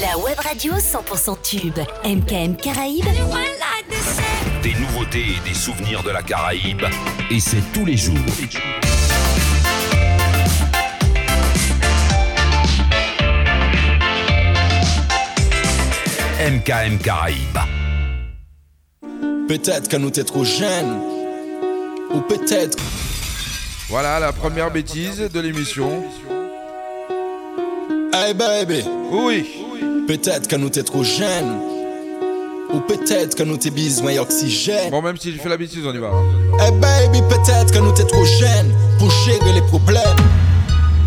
La web radio 100% tube. MKM Caraïbes. Des nouveautés et des souvenirs de la Caraïbe. Et c'est tous les jours. MKM Caraïbes. Peut-être que nous t'es trop jeunes. Ou peut-être. Voilà la première bêtise de l'émission. Hey baby. Oui. Peut-être que nous t'es trop jeunes. Ou peut-être que nous t'es besoin d'oxygène. Bon, même si j'ai fait la bêtise, on y va. hein. Hey baby, peut-être que nous t'es trop jeunes pour gérer les problèmes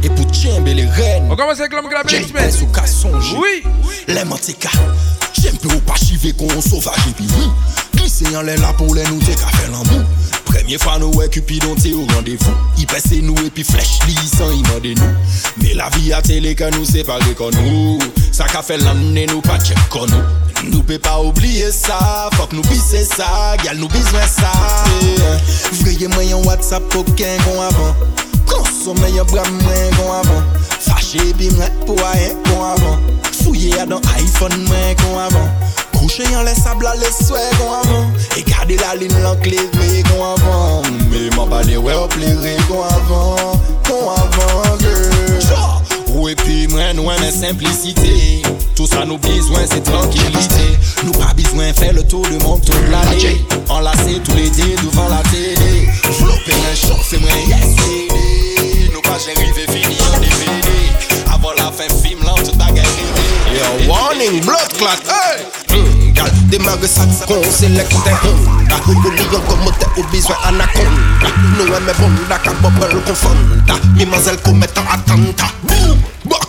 et pour tirer les rênes. On commence avec l'homme que la J'ai Bélix met. sous qu'à songer. Oui. Les manteca. J'aime peu ou pas chiver qu'on sauvage et puis. Glisser en l'air là pour les nous t'es qu'à faire l'amour. Premye fwa nou we Cupidon te ou randevou I pese nou epi flech li san imande nou Me la vi a tele ke nou separe kon nou Sa ka fe lanne nou pa tchep kon nou Nou pe pa oubliye sa Fok nou pise sa, gyal nou bizwen sa Vreye mwen yon WhatsApp poken kon avan Konsome yon bram mwen kon avan Fache bi mwen pou a yon kon avan Fouye a don iPhone mwen kon avan Coucher en les sables à les souhaits gon avant. Et garder la ligne l'enclavé gon avant. Mais m'en pas de ouais au plairé gon avant. Gon avant girl. Oui, puis moi, nous, mais simplicité. Tout ça, nous besoin, c'est tranquillité. Nous pas besoin faire le tour du monde toute l'année. Enlacer tous les dés devant la télé. Flopper un choc, c'est yes, baby. Nous pas j'ai arrivé fini en DVD. Avant la fin, film, là, tout a gagné. Yo, warning, blood clot, hey! Hmm, gal, démarre ça, qu'on sélecte un Honda. Nous lions comme t'es au besoin anaconda. Nous aimons bonda, bubble confonda. Mimazelle commet un attentat. Boom!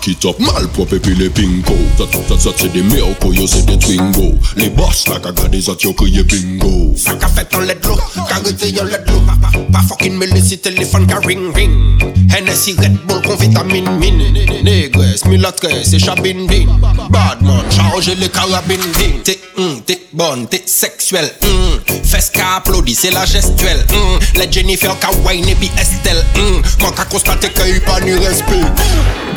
Back it up, malpropre puis les pinko Ça, ça, ça c'est des miracles, yo c'est des twingo. Les boss là qu'a gardé ça yo crié bingo. Ça qu'a fait en let l'eau, carité en let l'eau. Pas fucking mêlé si téléphone qu'a ring ring. Hennessy Red Bull con vitamine mine. Négresse, mulâtresse et chabindine Badman, chargez les carabines din T'es hum, t'es bonne, t'es sexuelle hum. Fesse qu'a applaudi, c'est la gestuelle hum. Les Jennifer qu'a wine et puis Estelle hum. Moi qu'a constaté qu'il y a pas ni respect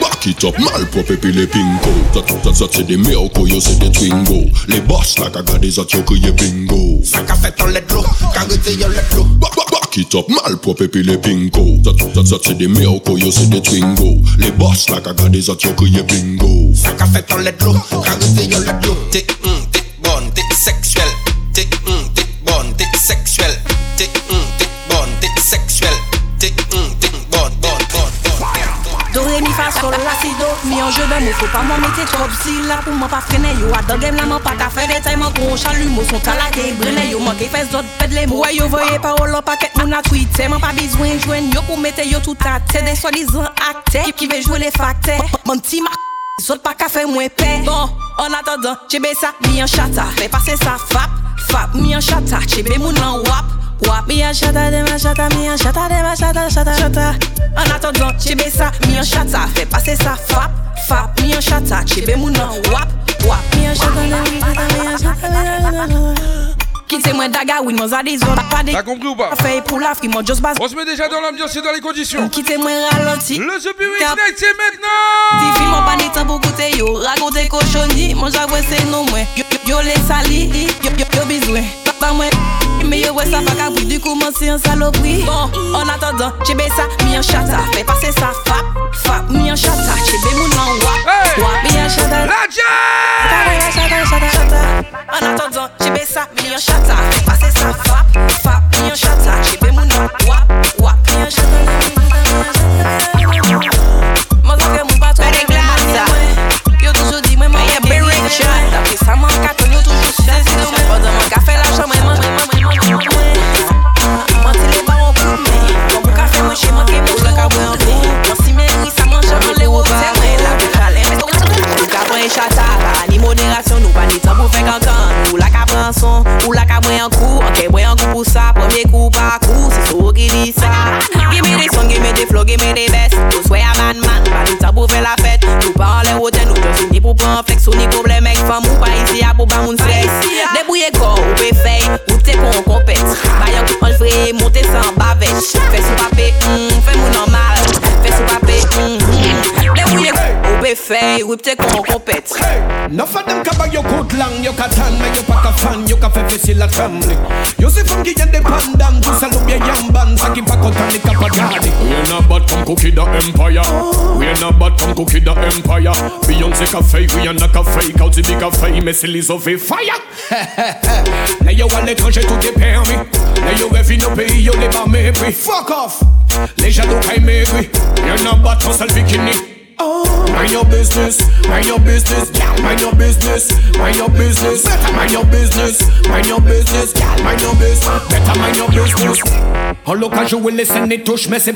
Back it up, Malpropre epi le pinko Tat tat tota tat se de miyoko yo se de twingo. Le bas la kagade zat yo kriye bingo. Sak a fet an let lo, karite yon let lo Bak it up, malpropre epi le pinko Tat tat tota tat se de miyoko yo se de twingo. Le bas la kagade zat yo kriye bingo. Sak a fet an let lo, karite yon let lo Te, mm, te, bon, te, seksuel Sol la si do, mi anje be mou Fou pa mou mette trop. Si la pou mou pa frene Yo a dan gem la mou pa ta fè detay Mou kon chalu mou son talake brene Yo mou ke fè zot pedle mou Yo voye parol an paket moun a tweete Mou pa bizwen jwen yo pou mette yo tout ate De soi dizan akte, ki ve jwe le fakte Mou ti mak Sot pa kafe mwen pe. Bon, an atadan, chebe sa mi an chata. Fe pase sa fap, fap mi an chata. Chebe moun an wap, wap. Mi an chata, dem an chata, mi an chata, dem an chata, chata, chata. An atadan, chebe sa mi an chata. Fe pase sa fap, fap mi an chata. Chebe moun an wap, wap. Mi an chata, dem an chata, mi an chata, mi an chata. Quitte moi daga, oui, mon zadis, on pas des T'as compris ou pas? Fait pour la just base On se met déjà dans l'ambiance et dans les conditions. Quitte moi ralenti? Le The Night, c'est maintenant! Ti film an pa ni tan pou koute yo. Rakonte koshoni, mon javwe se nou mwen Yo, yo, yo le sali, yo, yo, yo bizwen Pa wè sa pa ka bou Du si an salopri Bon, en attendant, chebe sa, mi an chata. Fè pase sa, fap, fap, mi an chata. Chebe moun an wap, wap, mi an chata. En attendant, chebe sa, mi an chata bounce. fey, whip te kon kompet Hey, nuff of them cover your good lang Yo ka tan, me yo pa ka fan Yo ka fe fesil a tramli Yo se fang giyen de pandan Jou sa lupye yamban Sa ki pa kontan ni kapadadi We're na bat kom kuki the empire. We're na bat kom kuki the empire. Beyonce ka fey, Rihanna ka fey Kauti di ka fey, Messi Lizzo fe fire Le yo an l'étranger tout est permis Le yo refi no pay, you live ba mépris Fuck off, le jaloux ka y mégris We na bat kon sal bikini bikini. Mind your business, mind your business, mind your business, mind your business, mind your business, mind your business, mind your business, better mind your business. En l'occasion, je listen et touche, mais c'est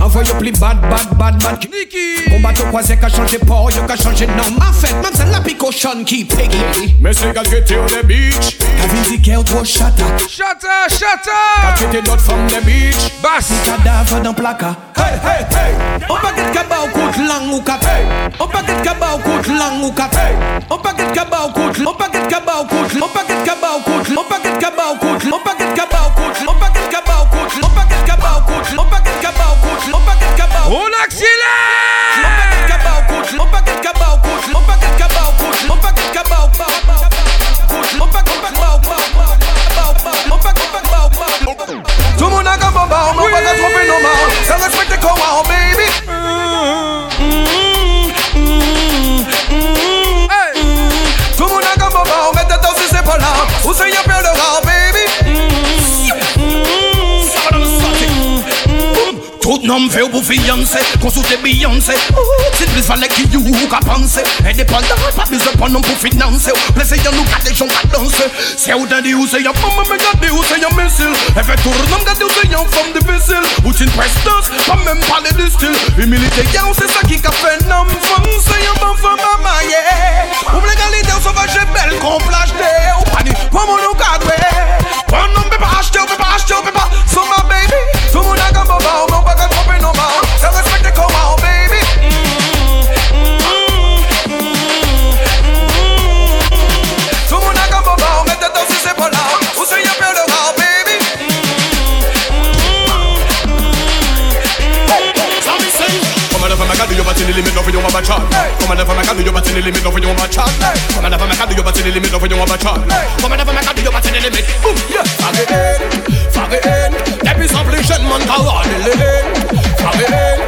Envoyez plus bad, bad, bad, bad. Niki Combat au croisé qu'a changé port, yo qu'a changé nom. En fait, même c'est la picochonne qui peggy. Mais c'est gars était on the beach. T'as vindiqué au trop chata. Chata, chata c'était notre femme the beach. Basse Cadavre dans placard. Hey, hey, hey. On paquet de cabas au coup langue ou cap. On paquet de cabas au coup langue ou cap. On paquet de cabas au coup On paquet de cabas au coup On paquet de cabas au coup On paquet de cabas au coup On paquet de cabas au coup de On paquet de cabas au coup de On paquet de cabas au coup de On paquet de cabas au coup de On paquet de cabas au On accélère On paquet de cabas au coup de On paquet de cabas au coup de On paquet de cabas au coup de On paquet de cabas au coup de On paquet de cabas au On paquet de cabas au tout le monde a qu'un bamba, on m'a pas qu'à tromper nos mains. Ça respecte comment, baby. Tout le monde a qu'un bamba, on met tête dans ses épaules là. Où c'est y'a peur de rare, Tout nom fè ou pou fiyansè Konsoute biyansè Si plis valè ki yu ou ka pansè Indépendant, pa bizè pon nom pou finanse Plese yon nou kade chon ka danse Se ou den di ou se yon mame Me gade ou se yon misil E fè tour nom gade ou se yon fòm difisil Ou tin prestans, pa mèm pale di stil Humilite yon se sa ki ka fè nom Fòm se yon bon fòm amaye Ou mlegalite ou sovaje bel Kon plaj de ou pani Pon moun ou kadwe Pon nom pe pa achete ou pe pa achete ou pe pa So my baby, so moun a gamba ba ou limit of your mama chat. Come and never make a do your battery limit of your mama chat. Come and never make a do your battery limit of your mama chat. Come and never make a do your battery limit. Boom, yeah. Fag it in, fag it in. There is affliction, man, carry in. Fag it in,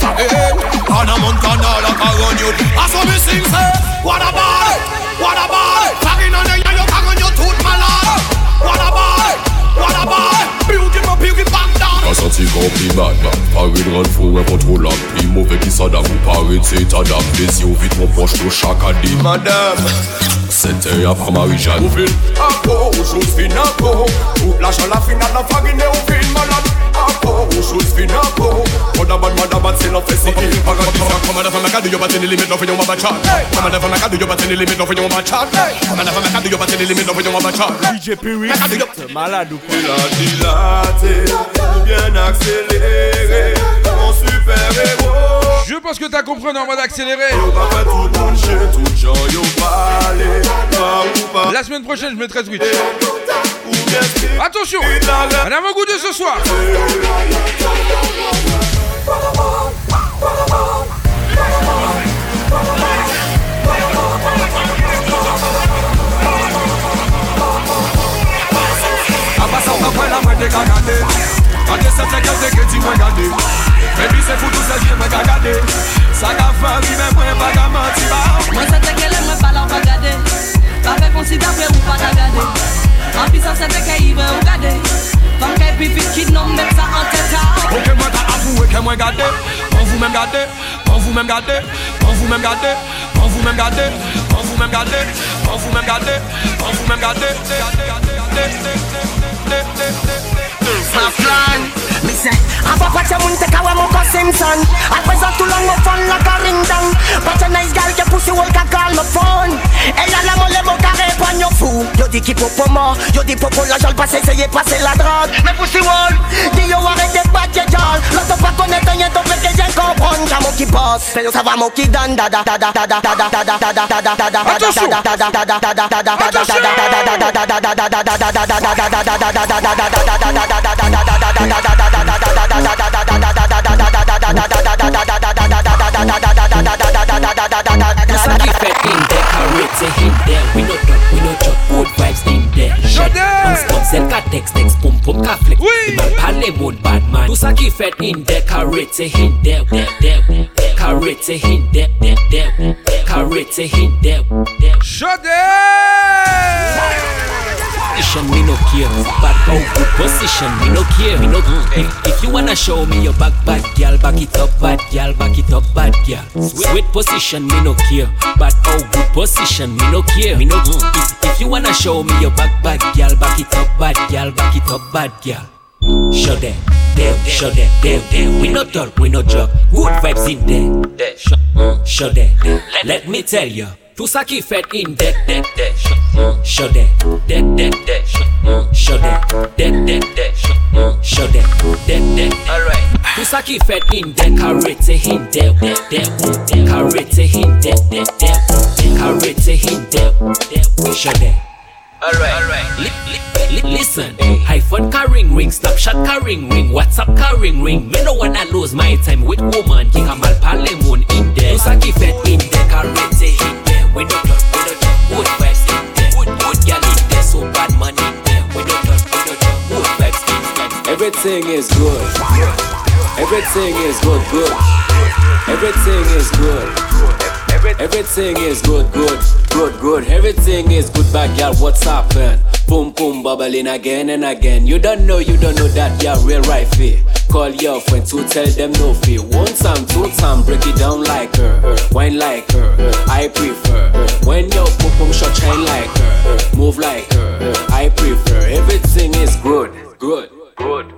fag it in. On a mountain all up around you. That's what we sing, say. What a about, what a about? Fagging on the young, you on your tooth, my lord. What a about, what about? Beautiful, beautiful, Ka sati gon pi madman Parid ran foun repot ho lam Pi mouve ki sadam Parid se tadam Desi ou vit moun poch tou chaka di Madame Sete ya pa marijan Ou vin apo Ou jous fin apo Ou la fin nan fagine ou vin malade Apo Ou jous fin apo Madabat madabat se Malade Je pense que t'as compris en mode accéléré. La semaine prochaine je mettrai Twitch. Attention Un avant-goût de ce soir. La gade Gade se te gade ke ti mwen gade Baby se foutou se jye mwen ka gade Sa ka rive mwen pa ka manti ba Mwen se mwen pala ou pa gade Pa fe konsida pre ou pa ta gade An pi sa se ive ou gade Fam ke pi fit ki nom met sa an teta Ok mwen ka avouwe ke mwen gade vous même gade Pon vous même vous même vous même vous même vous même Fly, me crazy. I fuck what your moon take Simpson. I press up too long, my phone like a. But your nice girl, your pussy will can call my phone. Elle la molle, mon carré, pogne au. Yo dis qui popo mort, yo dis popo la la wall, yo arrête y'all. L'autre pas connaître, y'en t'en fait que j'en comprends. J'ai mon qui bosse, c'est yo ça va mon qui donne, dada, dada, dada, dada, dada, dada, dada, dada, dada, dada, dada, dada, dada, dada, that's Decorate the hit there We no we Good vibes in there Shut up text Text bad man a different thing there Decorate the there There, there Shut up! Position me no care, bad how good position me no care, me no if, if you wanna show me your back, bad girl, back it up, bad girl, back it up, bad girl. Sweet position me no care, bad how good position me no care, me no if, if you wanna show me your back, bad girl, back it up, bad girl, back it up, bad girl. Show them, them, show them, them, them. We no talk, we no joke. Good vibes in there. Show, mm, show them. Let, me tell you. Tusaki fed in there, there, there. Show, mm, show there, there, there. Show, mm, show there, there, there. Show, mm, show them, there, there. Alright. Tusaki fed in there, karate in there, there, there. Karate in there, there, there. Karate in there, there. Show them. Alright, alright. Li- li- li- listen, iPhone carrying ring, Snapchat carrying ring, WhatsApp carrying ring. Me no wanna lose my time with woman. King Kamal Palemon in there. Usaki fed in there, karate in there. We no talk, we no talk. Good Everything is good. Everything is good, good. Everything is good. Everything is good, good, good, good. Everything is good, bad girl. What's happened? Boom, boom, bubbling again and again. You don't know, you don't know that you're real right. Call your friend to tell them no fear. One time, two time, break it down like her. Wine like her. I prefer. When your pum pum shot shine like her. Move like her. I prefer. Everything is good, good, good,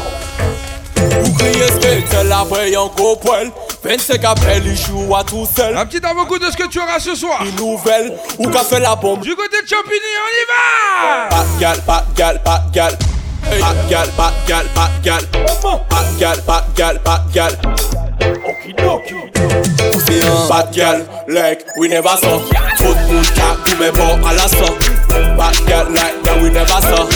Ou kriye skater après gros poil. 25 appels, il joue à tout seul. Un petit avant-goût de ce que tu auras ce soir. Une nouvelle, ou qu'a fait la bombe. Du côté de Champigny, on y va! Pas de gal, pas de gal, pas de gal Pas de gal, pas de gal, pas de gal Pas de gal, pas de gal, pas de gal Pas de gal, like, we never saw. Trop de monde qui a tout mes bords à la sang Pas de gal, like, that we never saw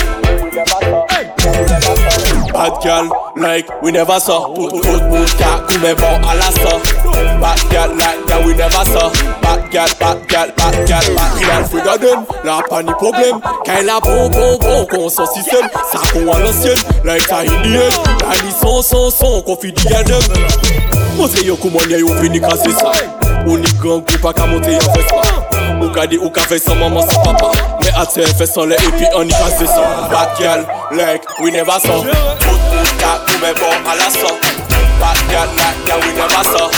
Bad girl, like we never saw. Put mood ka koume bon ala sa Bad girl, like that we never saw. Bad girl, bad girl, bad girl, bad girl. Friga den, la pa ni problem. Kay la bon, bon, bon, kon son sistem Sa kon an ansyen, like sa indien La ni son, son, son, kon fi di gen dem. Monte yo koumanye yo vini kasi sa. Oni gang pou pa ka monte yo fespa gade ou ka fey san maman san papa. Me ate fey san le epi an i kaze san Bakyal, lek, we neva san Tout mou ka koube bon ala san Bakyal, lek, ya we neva san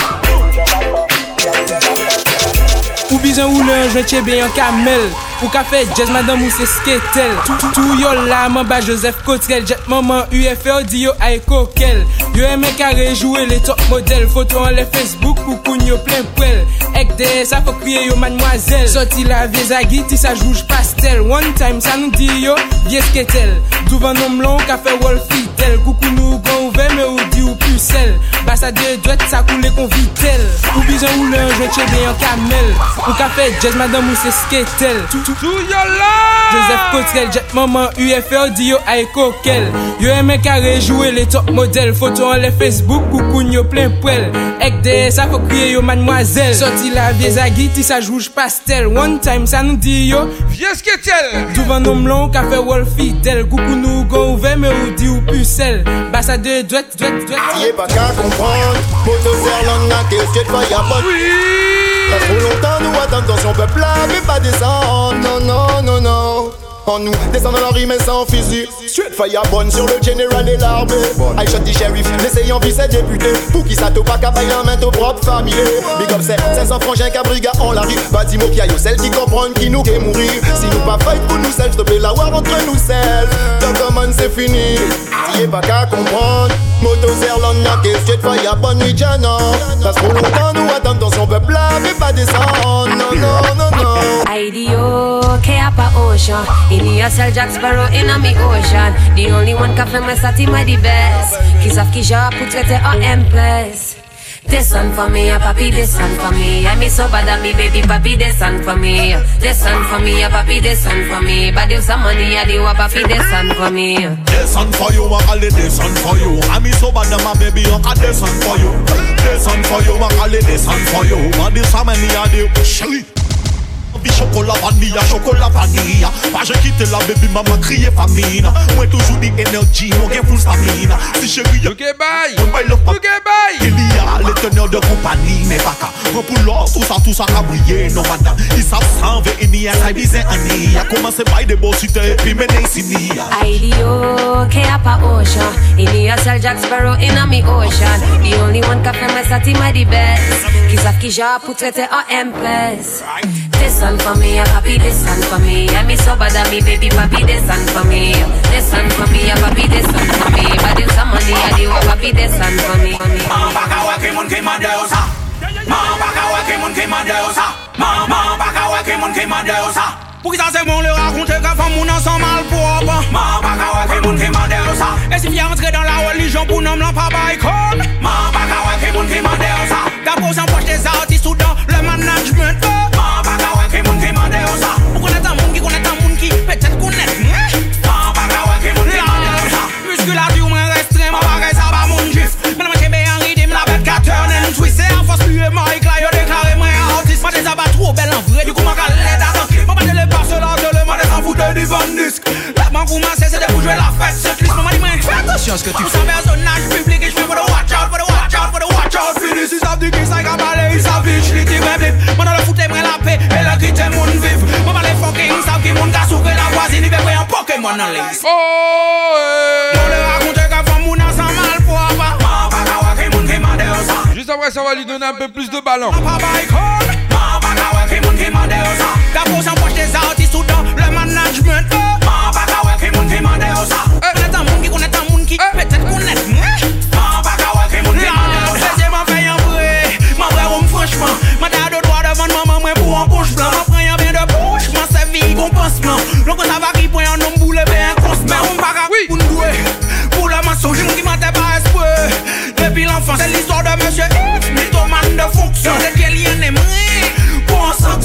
Ou bizan ou le, je tche be yon kamel Ou ka fe jazz madame ou se sketel. Tou yo la man ba Joseph Cotrel Jet maman UFO di yo ay kokel. Yo eme ka rejoue le top model. Foto an le Facebook pou koun yo plen prel Ek de sa fok kriye yo mademoiselle. Soti la vie zagi ti sa jouj pastel. One time sa nou di yo vie sketel. Douvan nom lon ka fe wol fidel. Koukou nou gon ouve me ou di ou pusel Basa de dwet sa koule kon vitel. Ou bizan ou le anjwen chebe yon kamel. Ou ka fe jazz madame ou se sketel. tout Joseph Cotrell, jet maman UFR di yo ay Yo eme ka rejoué les top modèles. Photo en les Facebook, koukoun yo plein poêle. Ek de sa faut crier yo mademoiselle. Sorti la vie zagi, tissage rouge pastel. One time ça nous dit yo. Vies que tel Devant nom blanc, café wall fidèle Koukoun nou gon ouve, me ou di ou pucelle. Bassa de douette, douette, douette Yé pas qu'à comprendre? Moto serlan na qu'est-ce que t'faya pas Oui! Pas trop longtemps nous attendons son peuple là, mais pas descendre. no, no, no, no. En nous, descend dans la rime et sans fusil Straight fire bonne sur le général et l'armée. I shot the sheriff, l'essayant vice et député Pour qui ça te pas qu'à payer en main au propre famille Big up c'est 500 frangins qu'à briga en la rue. Pas dit mot piaillot, celle qui comprennent qui nous qu'est mourir Si nous pas fight pour nous seuls, stopper la war entre nous seuls. Donc comment c'est fini. Si y'a pas qu'à comprendre Moto Zerland n'a que straight fire bonne nuit Jana Parce trop longtemps nous attendons dans son peuple là Mais pas descendre. No, no, no, no. IDO, Keapa Ocean. In yourself, Jack Sparrow, in a me ocean. The only one cafe me sati my the best. Kiss off Kisha, put it en empress. Descend for me, a papi, descend for me. I me so bad at me, baby, papi, descend for me. Descend for me, a papi, descend for me. But if some money, I do a papi, descend for me. Descend for you, I call it descend for you. I me so bad at my baby, I descend for you. Descend for you, I call it descend for you. But if some money, I do, Papi chocolat vanilla, vanilla. Pa kite la bebi kriye famina Mwen toujou di enerji, mwen gen full stamina. Si chéri yo bay, bay Kelia, le de kompani baka, lor, tout sa tout sa kabriye san ve bizen ani, komanse bay de bo yo, ke apa osha sel Jack Sparrow mi The only one ka fè sati di Ki ki ja pou trete a Right Descend for me, a papi, descend for me. I me so bad at me, baby, papi, descend for me. Descend for me, a papi, descend for me. But if some money, I do a papi, descend for me. Mpaka weke moun ki madeusa moun ki madeusa Mpaka weke moun ki madeusa Pour qui ça c'est bon le raconter que femme moun en sont mal propre Mpaka weke moun ki madeusa Et si vient entrer dans la religion pour nom la pas baïkon Mpaka weke moun ki madeusa D'abord j'empoche des artistes ou dans le management Mpaka tranquille Moi pas de les passer là, de le des foutre du van La c'est de pour jouer la fête Cette liste, maman dit moi, fais attention à ce que tu fais personnage public et je fais for the watch out, for the watch out, for the watch out. Fini, si savent du qui ça cabalé, ils savent vite, j'li dit blip. Dans le aimerait la paix, et la quitte vive Moi pas les fucking, savent qui ka souffre la voisine Il veut un Pokémon en liste Nous le raconter que femme moun ensemble mal propre Mpaka wake moun ki madeusa Juste après, ça va lui donner un peu plus de ballon. Madeusa D'abord j'empoche des artistes ou le management moun ki Mpaka wake moun ki de maman bien de va boule le l'enfance c'est l'histoire de monsieur X Mythomane de fonction. Quel lien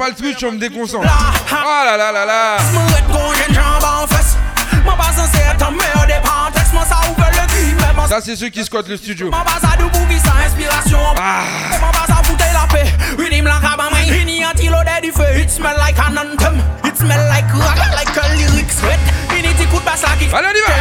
pas le switch, on me déconcentre. Ah là là là là. Ça, c'est ceux qui squattent le studio. Ah. Allez, on y va.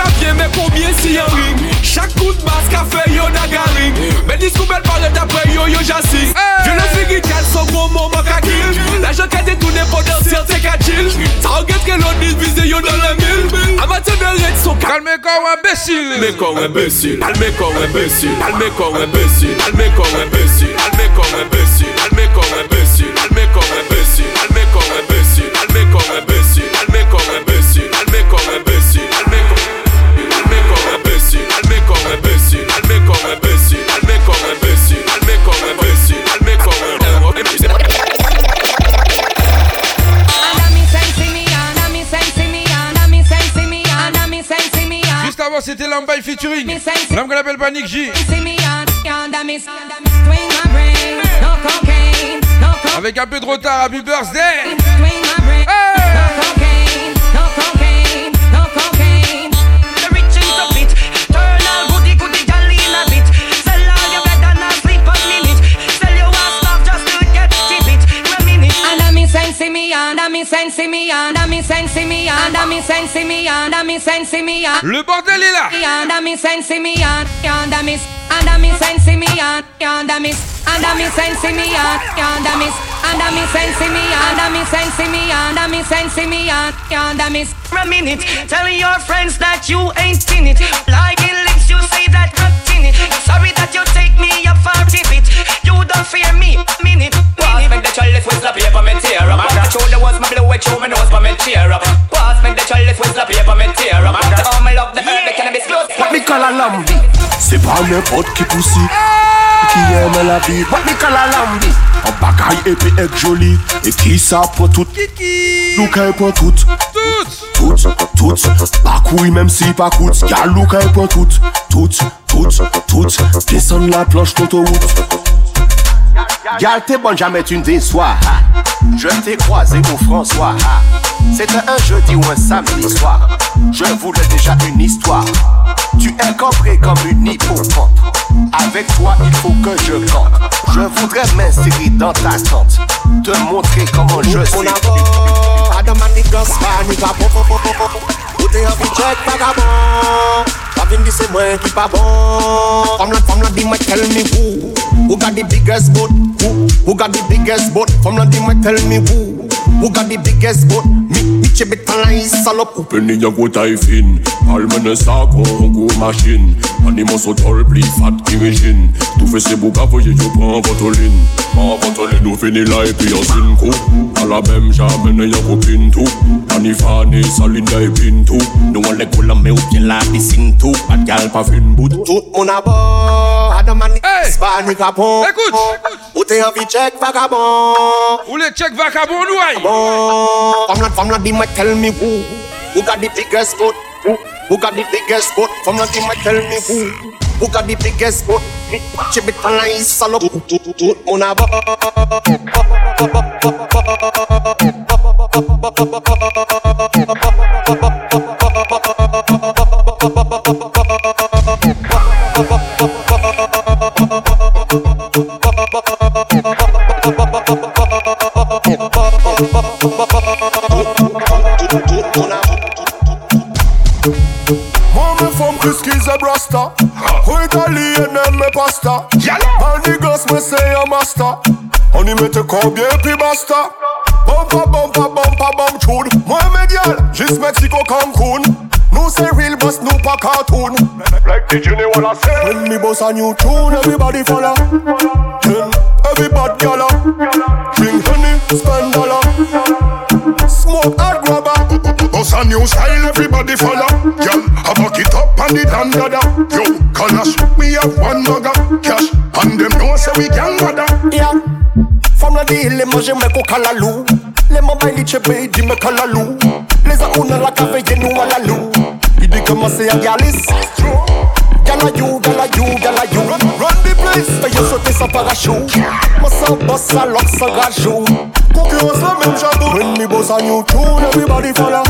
papye men pou si yon ring Chak kout bas ka fe yon dis koubel paret apre yo yo jasing Yo le figi son mou La jen kate toune potansiyel te ka chil ou get ke lonis vize yo nan le mil Amate de red son ka Kalme kon wè besil Kalme kon wè besil Kalme kon wè besil Kalme kon wè besil Kalme Lambaye featuring. L'homme qu'on appelle Panic J. Avec un peu de retard, Happy Birthday. Hey! Me under me sense me under me sense me under me sense me under me sense me Le bordel est là. Under me sense me under me under me sense me under me under me sense me under me under me sense me under me sense me under me sense me under me a minute. Tell your friends that you ain't in it. Like in licks, you say that I'm in it. Sorry that you take me up for bit. You don't fear me, minute. Pass make the chalice with the paper me tear up. After show the words my blow it through my nose but me tear up. Pass make the chalice with the paper me tear up. After all my love the herb the cannabis close. What me call a lambi? C'est pas n'importe qui poussi eh. qui aime la vie. What me call a lambi? Un bagaille épais et joli et qui ça pour tout. Louka pour tout. Tout, tout, pas couille même si pas coûte. Y'a Louka pour tout. Tout, tout, tout. Descendre la planche d'autoroute. Gal t'es bonne, jamais tu ne déçois. Je t'ai croisé au François. C'était un jeudi ou un samedi soir. Je voulais déjà une histoire. Tu es cambré comme une hippocampe. Avec toi, il faut que je campe. Je voudrais m'insérer dans ta tente. Te montrer comment je suis. Adam and the gospel, nigga, po po po po po. Ou te an fi check vagabond Pa vin di se mwen ki pa bon Fom la, fom la di mwen tell me who Who got the biggest boat? Who, who got the biggest boat? Fom la di mwen tell me who Who got the biggest boat? Bitch, bet an yi salop Oupen ni nyago tay fin. Almene sa kon go machin Animan sotol pli fat kirijin Tou fese bou kavoye yo pan vatolin Pan vatolin ou fini la epi an sin kou Ala bem jamen e yako pintou Ani fane salin da e pintou Nou an le kolam me ou pye la pisin tou Pat gal pa fin bout Tout moun abor Bad man hey. Bad me capon Écoute Ou t'es envie check vagabond? Ou le check vagabond ou aïe Bon From not from not the mic tell me who. Who got the biggest boat Who, who got the biggest boat From not di mic tell me who. Who got the biggest boat Chip it on la salope Tout tout tout mon abord Ba ba ba ba ba ba ba ba ba ba ba Mami fòm iskiz me me a me basta me Cancun. Real pa cartoon. Like the Juni When me a new tune, everybody follow. Yeah, every bad Bring honey, spend dollar smoke hard rubber. Bust a new style, everybody follow. Girl, I fuck it up and it under da. Yo, colours, we have one mugger cash, and them know say we can bother. Yeah. Femme la dit, les me mais qu'au calalou. Les mamans, ils chèpent, ils disent, mais calalou. Les aouna, la café, ils nous à la loup. Ils disent, comment c'est un galis? Gala you, gala you, gala you. Run, run the place. Fais-y sauter sans parachute. Moi, sans boss, sans lock, sans rajou. Concurrence la même jabou When me boss a new tune, everybody follow.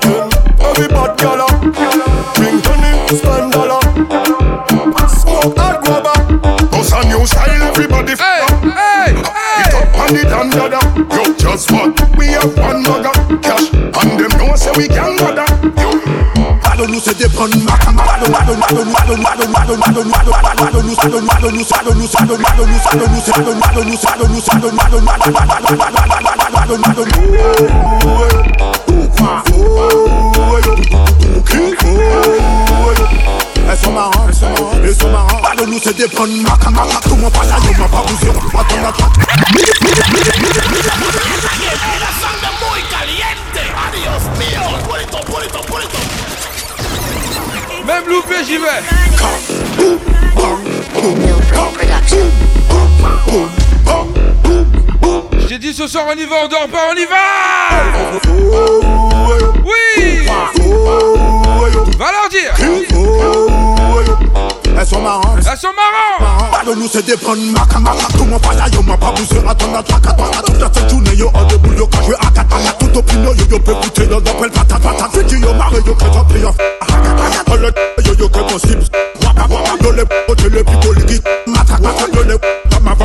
Then every bad gala Drink honey, spend dollar Smoke hard grabber uh. Boss a new style, everybody follow. Hey, It up on the dandada Yo, just what? We have one mugger Cash, and them know say we can gather Yo nous c'est déprendre elles sont marrantes, elles sont marrantes, elles sont marrantes. Pas de nous, c'est des prendre ma camarade. Tout mon passage, ma pas vous zéro. Attends, attends. Loupé, j'y vais. J'ai dit ce soir on y va, on dort pas, on y va. Oui. Va leur dire elles sont marrantes. Elles sont marrantes. Pas de nous, c'est des bonnes maca maca. Tout mon là, yo m'a pas bougé. Attends, attends, attends, attends. Toute cette journée, yo, en debout, yo, quand je à. Tout opinion, yo, yo, peut goûter, yo, d'appel patate, patate. Yo, marre, yo, j'en prie, yo. Oh, yo, yo, que possible. Yo, les potes, les picots, les yo, les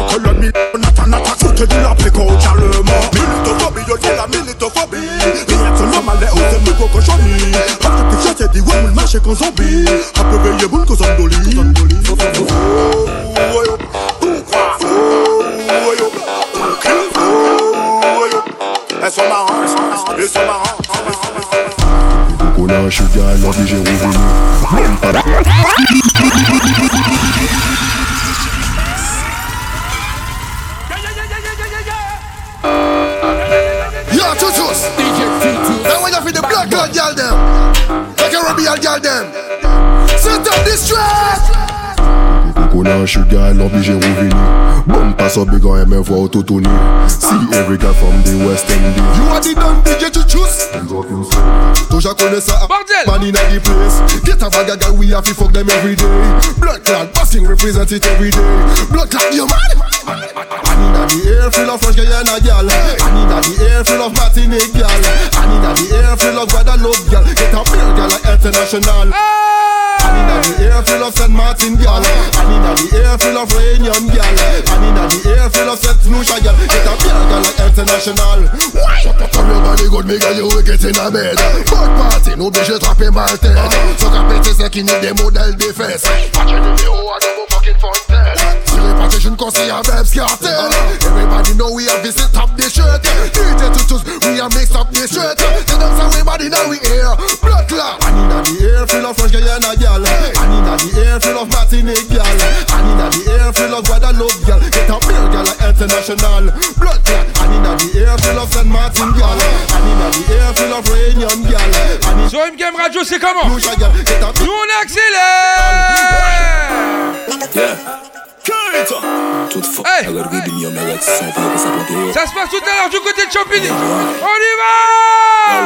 que le mille. Nata, nata, foute du la marché qu'on zombie. Peu veillé, boule, qu'on zondoli. Elles sont marrantes, elles sont marrantes. L'ordi, j'ai. girl, girl them. Set up this trap. Konan sugar, l'oblige revenu Bum pass up began e men vwa ototoni See every girl from the west Indies. You are the dan DJ to choose. Toja kone sa man in a di place. Get a vaga guy we have to fuck them every day. Blood clot, busting represent it every day. Blood clot, yo man air full of French Guyana gal. And inna the air full of Martinique gal. And inna the air full of Guadeloupe gal. Get a beer gal like international. And inna the air full of Saint Martin gal. And inna the air full of Réunion gal. And inna the air full of Saint Lucia gal. Get a beer gal like international. Comme le body good, me gars, you wicked in a bed. Fuck party, nous obligé de trapper ma tête. Faut qu'à péter, c'est qui n'est des modèles des fesses. Patch une vidéo Sur les parties, je ne conseille à Babs Cartel. Everybody know we have visit top the shirt. DJ tutus, we have mixed up the shirt. Tell them everybody now we air. Blood clot. And inna the air full of French Guyana gal. And inna the air full of Martinique gal. And inna the air full of Guadeloupe gal. Get a beer gal like international. Blood clot. And inna the air full of Saint Martin gal. And inna the air full of Réunion gal. And inna Sur MGM Radio, c'est comment Lucia gal. Get a Nous on accélère Toute fuck, Hey. Ça se passe tout à l'heure du côté de Champigny. On y va!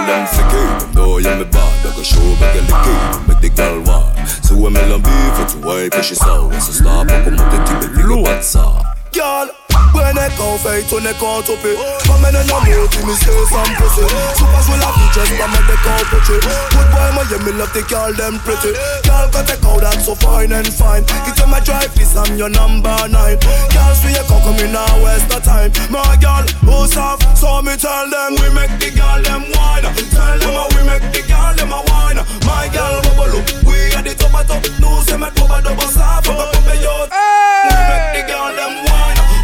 Girl When I go fight when I go to pay Come in and I'm holding me say some pussy Super swell up, you just come in the car for trip Good boy, my yeah, me love the girl, them pretty Girl, got the car, that's so fine and fine Get to my drive, please, I'm your number nine Girl, see your car coming now, where's the time? My girl, who's off? So me tell them We make the girl, them wine Tell them we make the girl, them a wine My girl, bubble up, we at the top of top No, say my cover, double stop, fuck up, pop it, yo We make the girl, them wine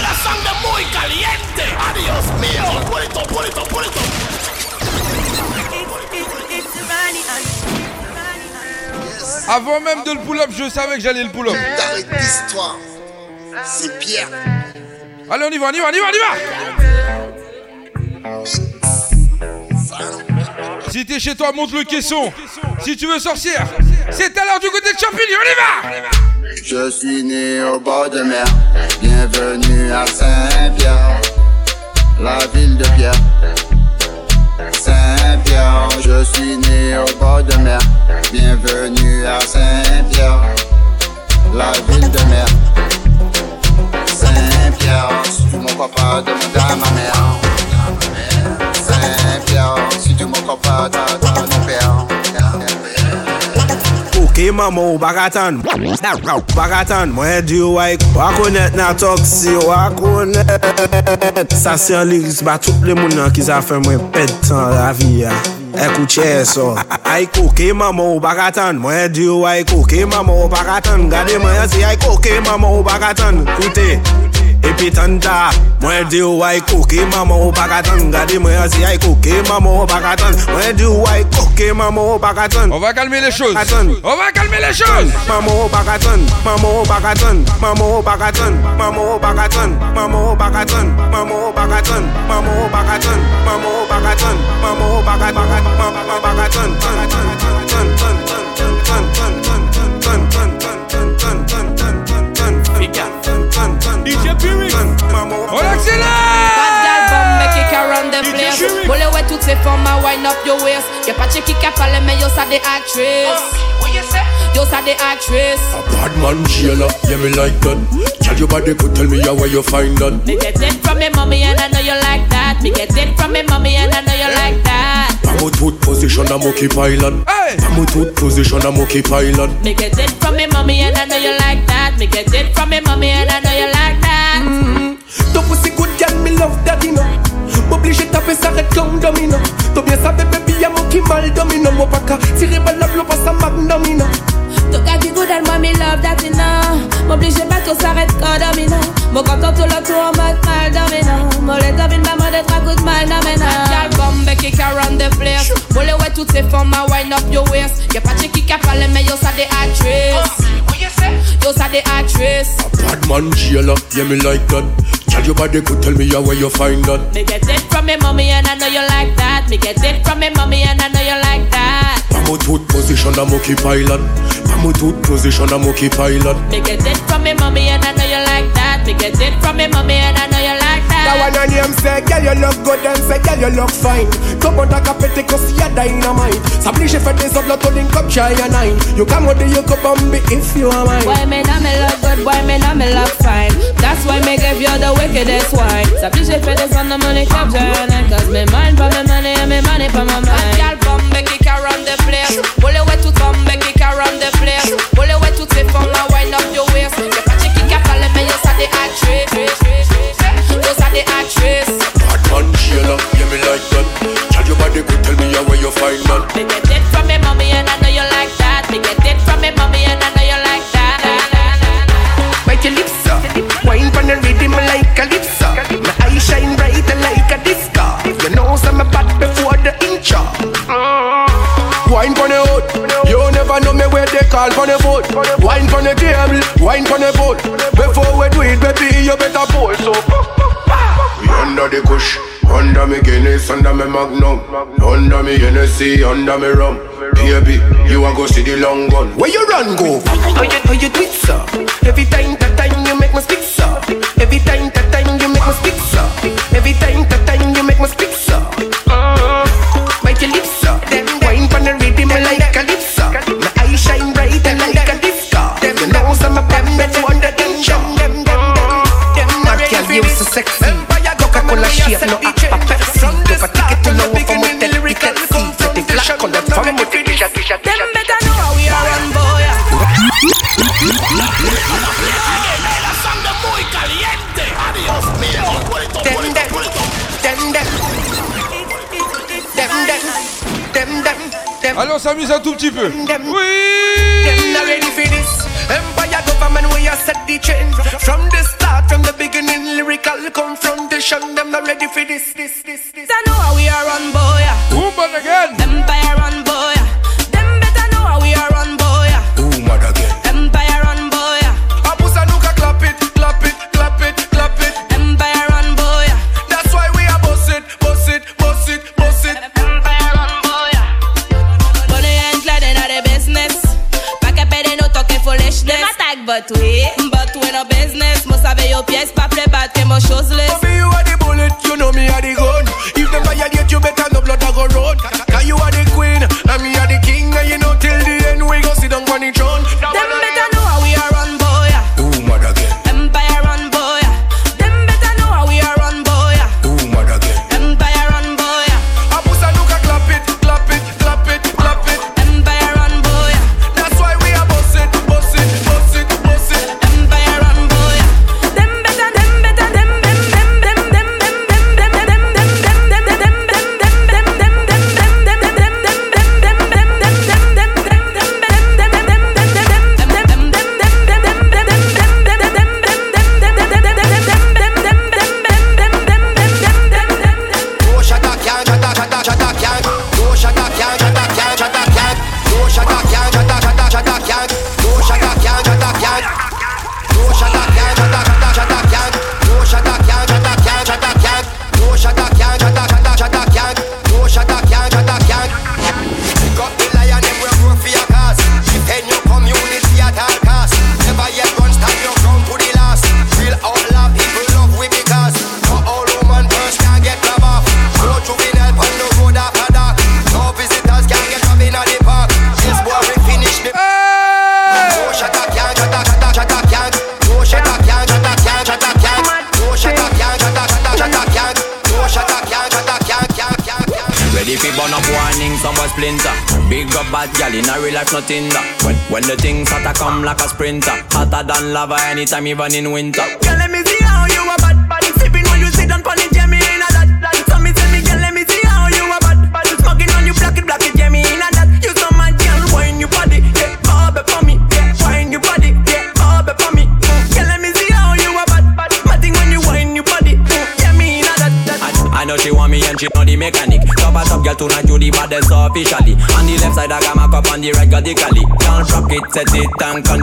La sangre muy caliente Adiós mío Avant même de le pull-up, je savais que j'allais le pull-up. T'arrêtes d'histoire. C'est Pierre. Allez, on y va, on y va, on y va, on y va Si t'es chez toi, monte le caisson. Si tu veux sortir, c'est à l'heure du côté de Champigny, on y va Je suis né au bord de mer. Bienvenue à Saint-Pierre, la ville de Pierre. Saint-Pierre, je suis né au bord de mer. Bienvenue à Saint-Pierre, la ville de mer. Saint-Pierre, si tu m'en crois pas, demande à ma mère. maman ou bakatan Bakatan Mwenye diyo wak Wakonet nan toksi Wakonet Sa se yon liris ba tout le moun nan ki zafen mwen ped tan la vi ya. Ekou che so Aiko ke mama ou bakatan Mwenye diyo aiko ke mama ou bakatan Gade mwenye si aiko ke mama ou bakatan Koute epi tanda Mwen di ou ay koke, maman ou pakatan Gade mwen azi ay koke, maman ou pakatan Mwen di ou ay koke, maman ou pakatan On va calmer les choses On va calmer les choses Maman ou pakatan, maman ou pakatan Maman ou pakatan, maman ou pakatan Maman ou pakatan, maman ou pakatan Maman ou pakatan, maman ou pakatan Maman ou pakatan, maman ou pakatan accélère Bad girl bomb, make it around the place. Mole ouais toutes ces formes, wind up your waist. Y'a pas de qui cap parler, mais yo ça des actrices Yo ça des actrices Bad man jailer, yeah me like that. Tell your body could tell me how where you find that. Me get it from me mommy and I know you like that. Me get it from me mommy and I know you like that. I'm out foot position, I'm okay pilot I'm out foot position, I'm okay pilot Me get it from me mommy and I know you like that. Me get it from me mommy and I know you like that. Mm-hmm. Ton pussy good girl, me love that, you know. M'oblige taper ça red comme domino. T'as bien savais baby, y'a mon qui mal domino Mon pas qu'à tirer balle la blow, pas ça magnum, Pou del mwen mi love dati nan Mwen oblige bat kon s'aret kon dominan Mwen konton tou lop tou an mal dominan Mwen le domine mwen mwen de tra kout mal dominan Dal bombe ki ka run the place. Mwen le wè tout se fon ma wind up your waist? Yo pa che ki ka pale men yo sa de atres actrices Yo ça des actrices Bad man jailer, yeah me like that. Tell your body could tell me how where you find that. Me get it from me mommy and I know you like that. Me get it from me mommy and I know you like that. I'm out foot position, I'm okay pilot. I'm out foot position, I'm okay pilot. Me get it from me mommy and I know you like that. Me get it from me mommy and I know you like that. That one on him say, girl you look good and say, girl you look fine. Come on, tak a pété cause y'a dynamite. S'oblige fait des autres, l'autre link up, try a nine. You come with the you could bomb it if you a. Why me not me look good, why me not me look fine? That's why me give you the wickedest wine. So please for this on the money cap journal. Cause me mind for me money and me money for my mind. Y'all come back, kick around the place. Pull away to come back, kick around the place. Pull away to tip on and wind up your waist. The patchy kick up, follow me, you saw the actress. You saw the actress. Bad man, Sheila, yeah me like that. Tell your body, go tell me where you find man. Call pon the foot Wine pon the table, wine pon the boat. Before we do it baby you better pull. So We under the kush Under me Guinness, under me Magnum. Under me Hennessy, under me rum. Baby, you a go see the long gun. Where you run go? How you, how you do it so? Every time, that time you make me speak so plus un tout petit peu. Anytime, even in winter. Girl, let me see how you a bad bad. Sipping when you sit down pon it, Jamie in a that. that. So me tell me, girl, let me see how you a bad bad. Smoking on you, black it, black it, Jamie in a that. You so mad, girl, wine your body, yeah, it for me, yeah, wine your body, yeah, it for me. Mm. Girl, let me see how you a bad bad. Matting when you wine your body, mm. Jamie in a that. that. I, I know she want me and she know the mechanic. Top a top girl tonight, you the baddest officially. On the left side, I got my cup on the right, got the cali. Can't rock it, set it and unconditionally.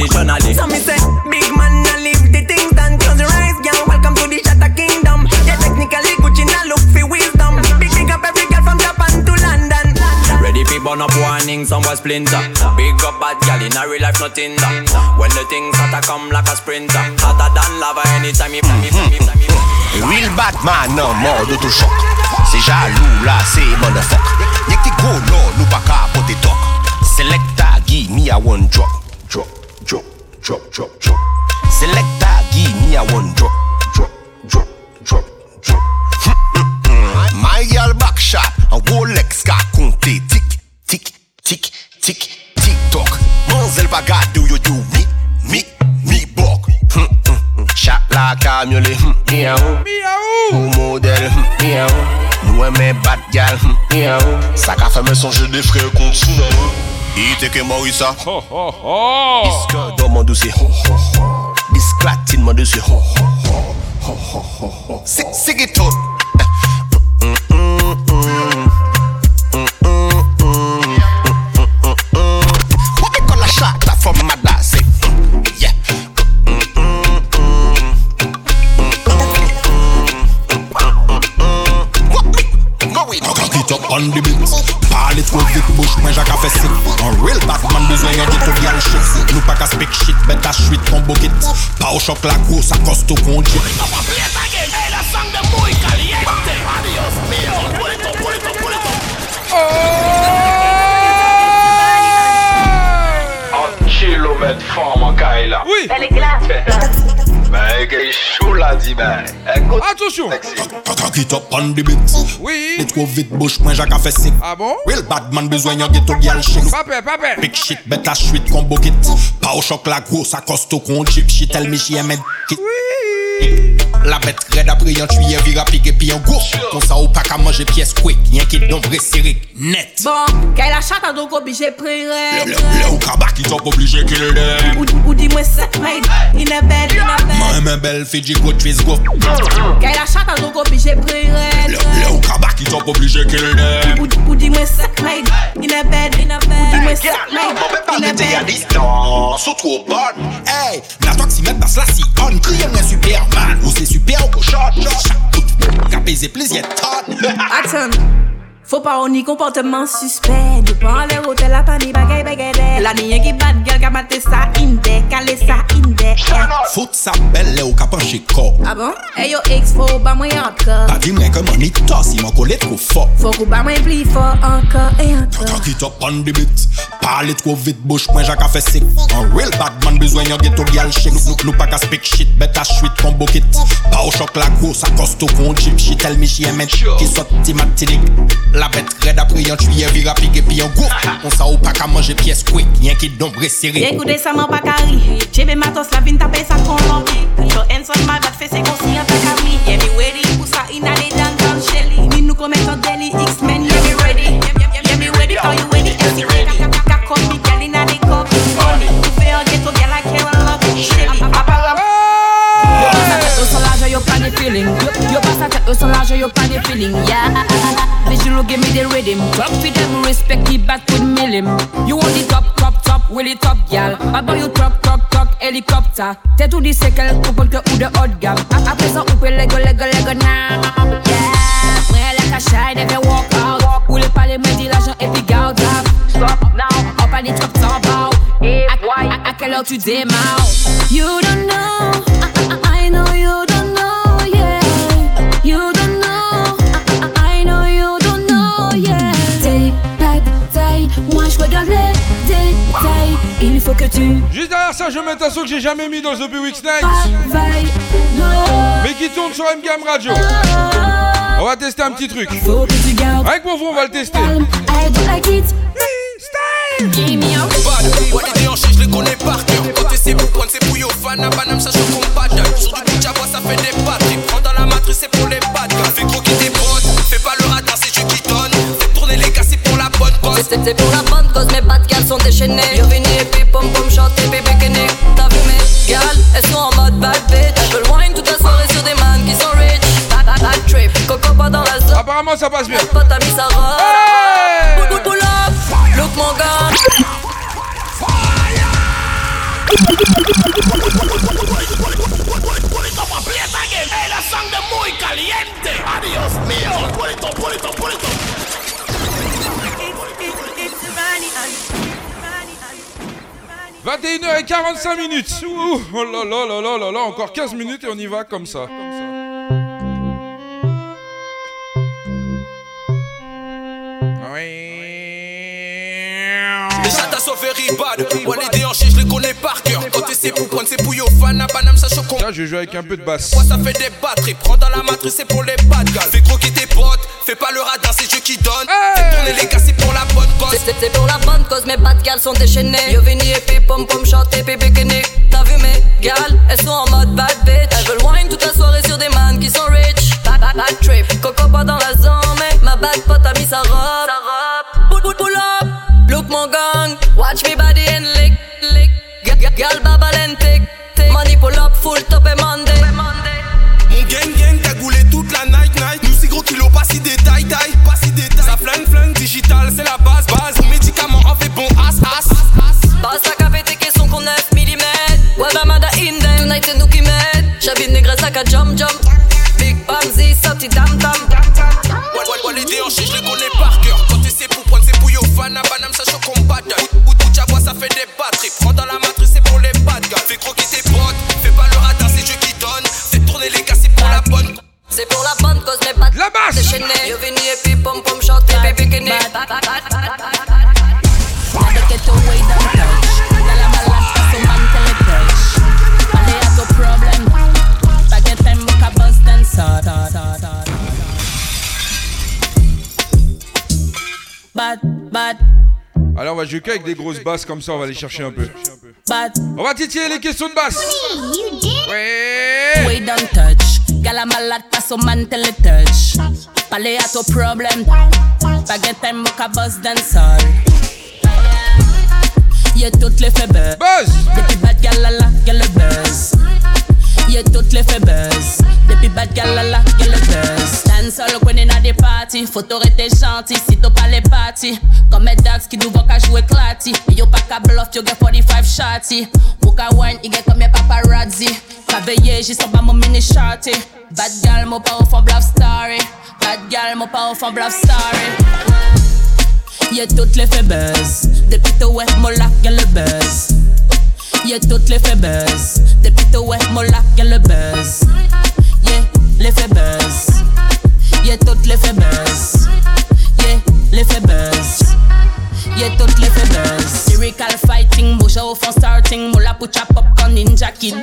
Splinter. Big up bad gal in a real life, nothing that. When the things hotter come like a sprinter, hotter than lava anytime you me, me, me. Real Batman en mode auto-choc C'est jaloux là, c'est motherfuck. Y'a qui gros là, nous pas capoter toc. Selecta, give me a one drop. Drop, drop, drop, drop, drop. Selecta, give me a one drop. Drop, drop, drop, drop. My girl back shot En Rolex ka compter Tic, tic, tic, tik, tik tok Manzel bon pa gade ou yo do mi, mi, mi bok. Hmm, hmm, hmm. Chak la kamyole, miyaw Ou. Model, miyaw Nou eme bat gal, miyaw Saka feme sonje de fre kont sou nan Ite ke morisa Diske do mandou se Disklatine mandou se Se, se getot on the beat Parle trop vite, bouche moins Jacques a fait sick. Un real Batman besoin yon dit tout gal shit. Nous pas qu'à speak shit, bête à chuit combo kit. Pas au choc la grosse, à costo qu'on dit. Un kilomètre fort, mon. Oui. Elle est classe. Mè gen chou la di mè Atosyon Kaka ki top an di bit Oui. Li tro vit bouch mwen jak a fe sik A bon? Real bad man bezwen yon geto gyal chik Pape, pape Pik shit bet a chwit kon bokit Pa ou chok la gros a kosto kon chip shit. El mi jye men kit. Oui. La bête raide après yon tuyé vira pique puis en gros Comme ça ou pas qu'à manger pièce quick Y'en qui don vrai serré net Bon, qu'elle a chatte donc obligé prendre. Le ou kabak qui top obligé qu'il l'aime Ou, ou dis-moi ça, mate, in a bed, in a bed. Moi même belle Fiji go twist go Qu'elle a chatte donc obligé prendre. Le ou kabak qui top obligé qu'il l'aime Ou, ou dis-moi ça, mate, in a bed, in a bed. Ou dis-moi ça, mate, in a bed. distance, ou trop bonne Hey, n'a toi que si mettre dans cela si on Crier un Superman Ou c'est super ou cochon. Qu'a baisé plaisir Attends. Faut pas on y comportement suspect. Du pas en l'air hôtel la pani bagay bagay. La niye qui bad girl ka mate sa inde. Kale sa inde. Fout sa belle ou ka penché corps Ah bon? Hey yo ex faut ba moi encore. Pas dit moi comment ni toss, il m'a collé trop fort Faut qu'on ba moi plus fort encore et encore. Cock it up on the beat Parle trop vite, bouche point Jacques a fait sick Un real Batman besoin yon ghetto gal shit Nous, nous, nous pas qu'à speak shit, bête à chuit combo kit Pas au choc la grosse, à costo qu'on chip She tell me she qui sorti matinique La bet red apre yon tuye vira pige pi yon goup On sa ou pa ka manje piyes kwek, yon ki dombre siri Ekoude sa man pa kari, jebe matos la vin tapen sa kon lombi Put your hands on my back face e konsi yon pa kami Yeah me ready, pousa ina de dan dan shelly Ni nou komet an deli, X-Men yeah me ready. Yeah me ready, how you ready, MC ready Kaka komi, In a de kopi, money Move on, get to gal like Karen Love, Shelly feeling. Yo, yo passe à tête, eux sont large, yo pas de feeling. Yeah. Visual give me the rhythm. Talk to them, respect the back with millim. You want the top, top, top, really top, gal. Boy, you truck, truck, truck, helicopter. T'es tout dit c'est quel couple que ou de haut de gamme. Après ça, on peut lego, lego, lego now. Yeah. Moi, like a shy, never walk out. Ou les palais, me dit l'argent et puis up. Stop now, up à des trucs sans bow. Et à, à quelle heure tu démarres? You don't know, I, I, I know you don't faut que tu Juste derrière ça, je mets un son que j'ai jamais mis dans The Big Night. Mais qui tourne sur MGM Radio. On va tester un petit truc. Avec pour vous, on va le tester. Bad, ouais, les déhanchés, je les connais par cœur. Côté c'est pour prendre, c'est pour yo fan, à Banam, ça je combat. Sur du bout de ça fait des batteries. Prends dans la matrice, c'est pour les bad C'est pour la bonne cause, mes bad gals sont déchaînés. Yo et puis pom pom chanter, bébé kenny. T'as vu mes gals, elles sont en mode bad bitch. Elles veulent wine toute la soirée sur des man qui sont rich. Bad trip, coco pas dans la zone. Apparemment, ça passe bien. Pote a mis sa robe. Up, look mon gars. 21h45 minutes. Ouh, oh là là là là là là, encore 15 minutes et on y va comme ça. Déjà t'as sauvé Ribad. Ouais, les déhanchés, je les connais par cœur. Côté c'est pour prendre, c'est pour yo fan, à Banam, ça choque. Là, je jouer avec un peu de basse. Moi ça fait des batteries, prends dans la matrice, c'est pour les bad gars. Fais croquer tes potes, fais pas le radar, c'est Dieu qui donne. Fais tourner les gars, c'est pour la bonne cause. C'est- pour la bonne cause, mes bad gals sont déchaînées. Yo venu et puis pom pom chanter, bébé kenny. T'as vu mes gals, elles sont en mode bad bitch. Elles veulent wine toute la soirée sur des man qui sont rich. Bad, bad, bad trip, coco pas dans la zone, mais ma bad pote a mis sa robe. Pull, pull, pull up, look mon gang, watch me body m'aide J'habite négresse à jump jump Big Bamzi sorti dam dam. Ouais les déhanchés je les connais par cœur. Quand tu sais pour prendre c'est pour yo fan à Banam ça choque combat Bout bout de ça fait des batteries. Prends dans la matrice c'est pour les bad gars Fais croquer tes potes Fais pas le radar c'est Dieu qui donne. Fais tourner les gars c'est pour la bonne C'est pour la bonne cause mes pattes La basse Déchaînées Yo venu et puis pom pom chanter bébé Bad, Alors, on va jouer qu'avec des grosses basses comme ça, on va aller chercher un peu. bad. On va titiller les questions de basse. Way down touch. Girl, I'm a lad, pass so man tell it touch. Palais a to problem. Back at time, book a bus then sort. Y'a toutes les fait buzz. Depuis bad gal la la, y'a le buzz. Y'a toutes les fait buzz. Depuis bad gal la la, y'a le buzz. Dance seul when in a des parties. Faut t'arrêter gentil si t'as pas les parties. Comme mes dags qui nous vont qu'à jouer clati. Et yo pas qu'à bluff, yo get 45 shotty. Book a wine, get comme mes paparazzi. Travailler, j'y sens pas mon mini shorty. Bad gal, pas au fond bluff story. Bad gal, pas au fond bluff story. Y'a toutes les fait buzz. Depuis toi, ouais, mon lac, y'a le buzz. Y'a toutes les fait buzz. Depuis toi, ouais, mon lac, y'a le buzz. Yeah, les fait buzz. Y'a toutes les fait buzz. Yeah, les fait buzz. Y'a toutes les fait buzz. Lyrical fighting, bouche au fond starting. Moula pucha popcorn ninja kid.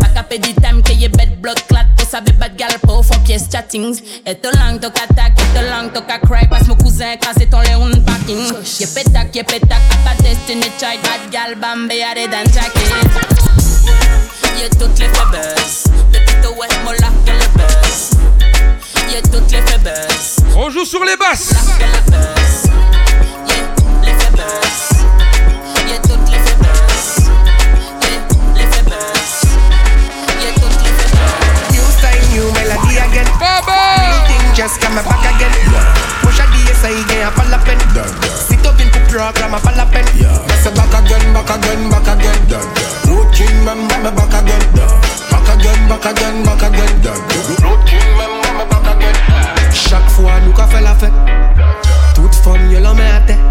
Pas capé du time que y'a bête blood clat. Pour savoir bad gal pour fond pièce chattings. Et ton langue, ton attaque, et ton langue, ton cry. Passe mon cousin, crasé ton léon cracking. Oh, you better, you better have a destiny child, bad gal, Bambi, are than Jackie. Il y a toutes les faiblesses, depuis toi, mon lac et les baisses. Il. On joue sur les basses. Les faiblesses. New style, new melody again. Baba! Just come back again. Push a DSI again, a pas la peine. Sit up in pour programme, a pas la peine. Say back again, back again, back again. Road king, remember me back again. Back again, back again, back again. Road king, remember me back again. Chaque fois, nous qu'a fait la fête. Toute femme, y'a met à tête.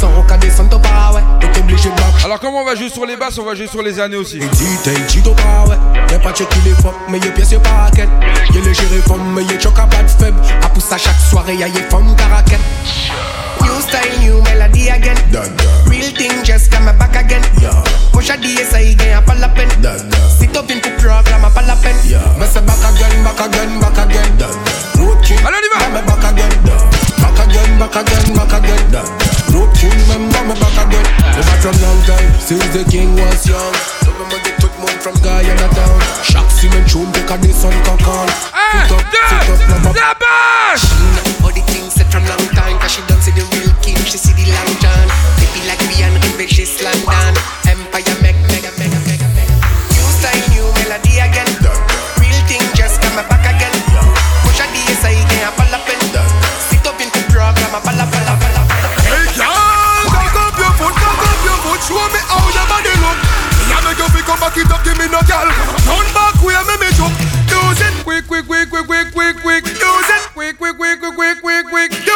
descend, on descendre au paraway. T'es obligé de Alors, comment on va jouer sur les basses, on va jouer sur les années aussi? T'es dit au paraway. Y'a pas de checké les femmes, mais y'a pièce par raquette. Y'a les gérés femmes, mais y'a choc à pas de faible. À pousser à chaque soirée, y'a y'a femmes caraquette. New style, new melody again. Real thing, just come back again. Poche à dire ça, y'a pas la peine. Si t'as une coupe programme, pas la peine. Mais c'est back again, back again, back again. Allez, on y va! Back again, back again, back again. That Look, you remember me back again. Over from long time, since the king was young. Double money took money from Guyana down. Shock cement tune, because a this on cock on. Hey, sit up, sit up, number. The bash! All the things said from long time, cause she don't see the real king, she see the long john. Baby like Rihanna, the bitch is London. Empire man. quick, quick, quick, quick, quick, quick. Use it. Quick, quick, quick, quick, quick, quick, quick.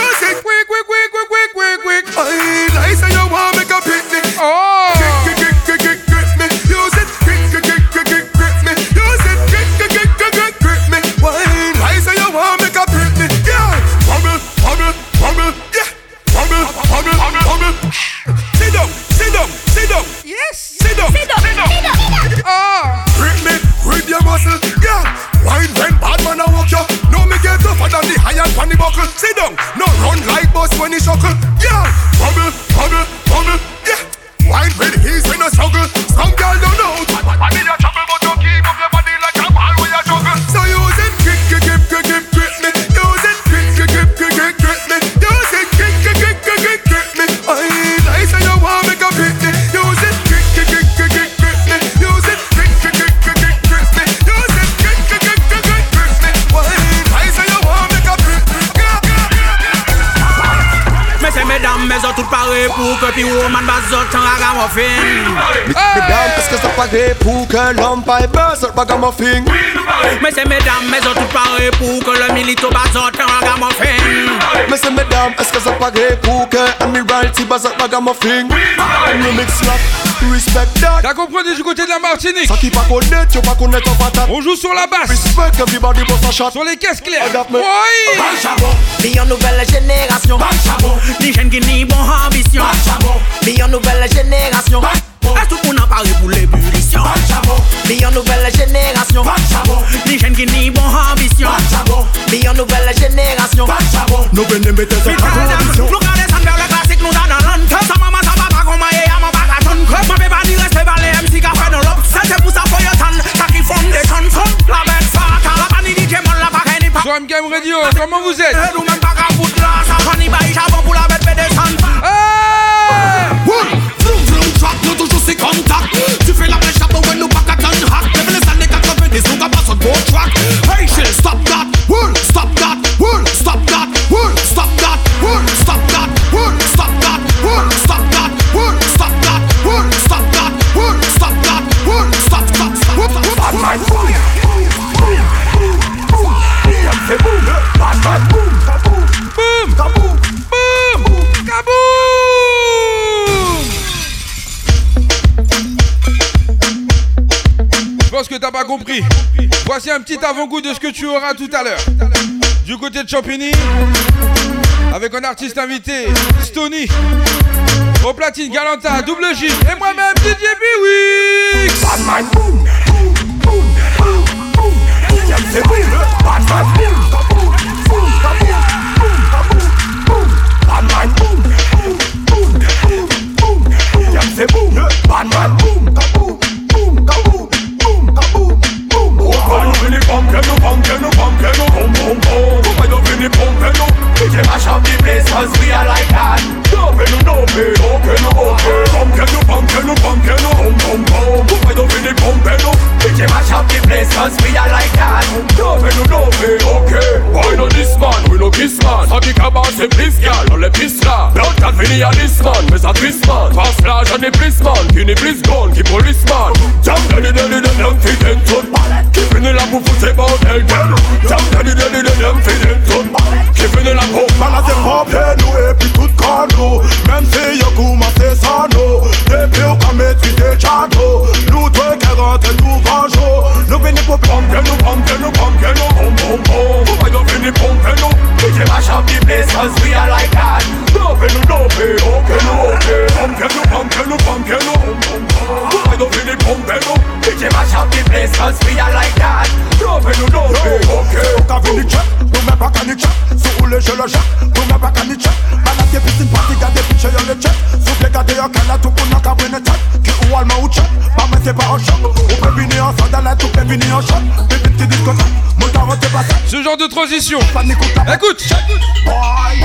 the buckle. Sit down, no run like boss when he shuckle. Yeah, bubble, Mesdames, est-ce que ça paraît pour que l'homme paille buzz, ragamuffin? Mais c'est mesdames, mais autres paraît pour que le milito bazote, ragamuffin. Mais c'est mesdames, est-ce que ça paraît pour que Admiralty bazote, ragamuffin? Remix rap, respect that. T'as compris du côté de la Martinique? Ça qui pas connaître, tu pas connaître en patate. On joue sur la basse. Respect, everybody boss en chat. Sur les caisses claires. Oui! Bon chabot, ni en nouvelle génération. Bon chabot, ni jeune qui ni bon ham génération A tout moun an pari pou l'ébullition Li yon nouvelle génération Li jen ki ni bon ambisyon Li yon nouvelle génération Nou vene mette se pa kondisyon Nou ka desan ver le klasik nou dan nan lante Sa mama sa papa kon maye a man baka ton Ma pe pa di respe ba le MC ka fè nan lop te pou sa foye tan, sa ki fon de La bête la pani di jemon la pa keni Game Radio, comment vous êtes un petit avant-goût de ce que tu auras tout à l'heure. Du côté de Champigny, avec un artiste invité, Stony. Au platine, Galanta, double J. Et moi-même, DJ Biwix. Batman, boom, transition. Écoute. Boy,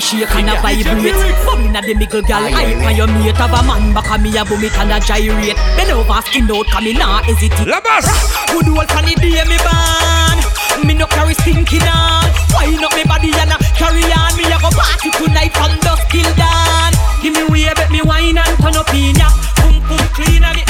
a shake and a vibrate. Bum inna the middle gal Hype on your mate Have a man back a me a boom it and a gyrate. Bend over skin out Cause me nah hesitate. La basse Good old funny day me born. Me no carry stinking on. Wine up me body and a carry on. Me a go party tonight from dusk till dawn. Give me way bet me wine and turn up in ya. Boom boom clean and it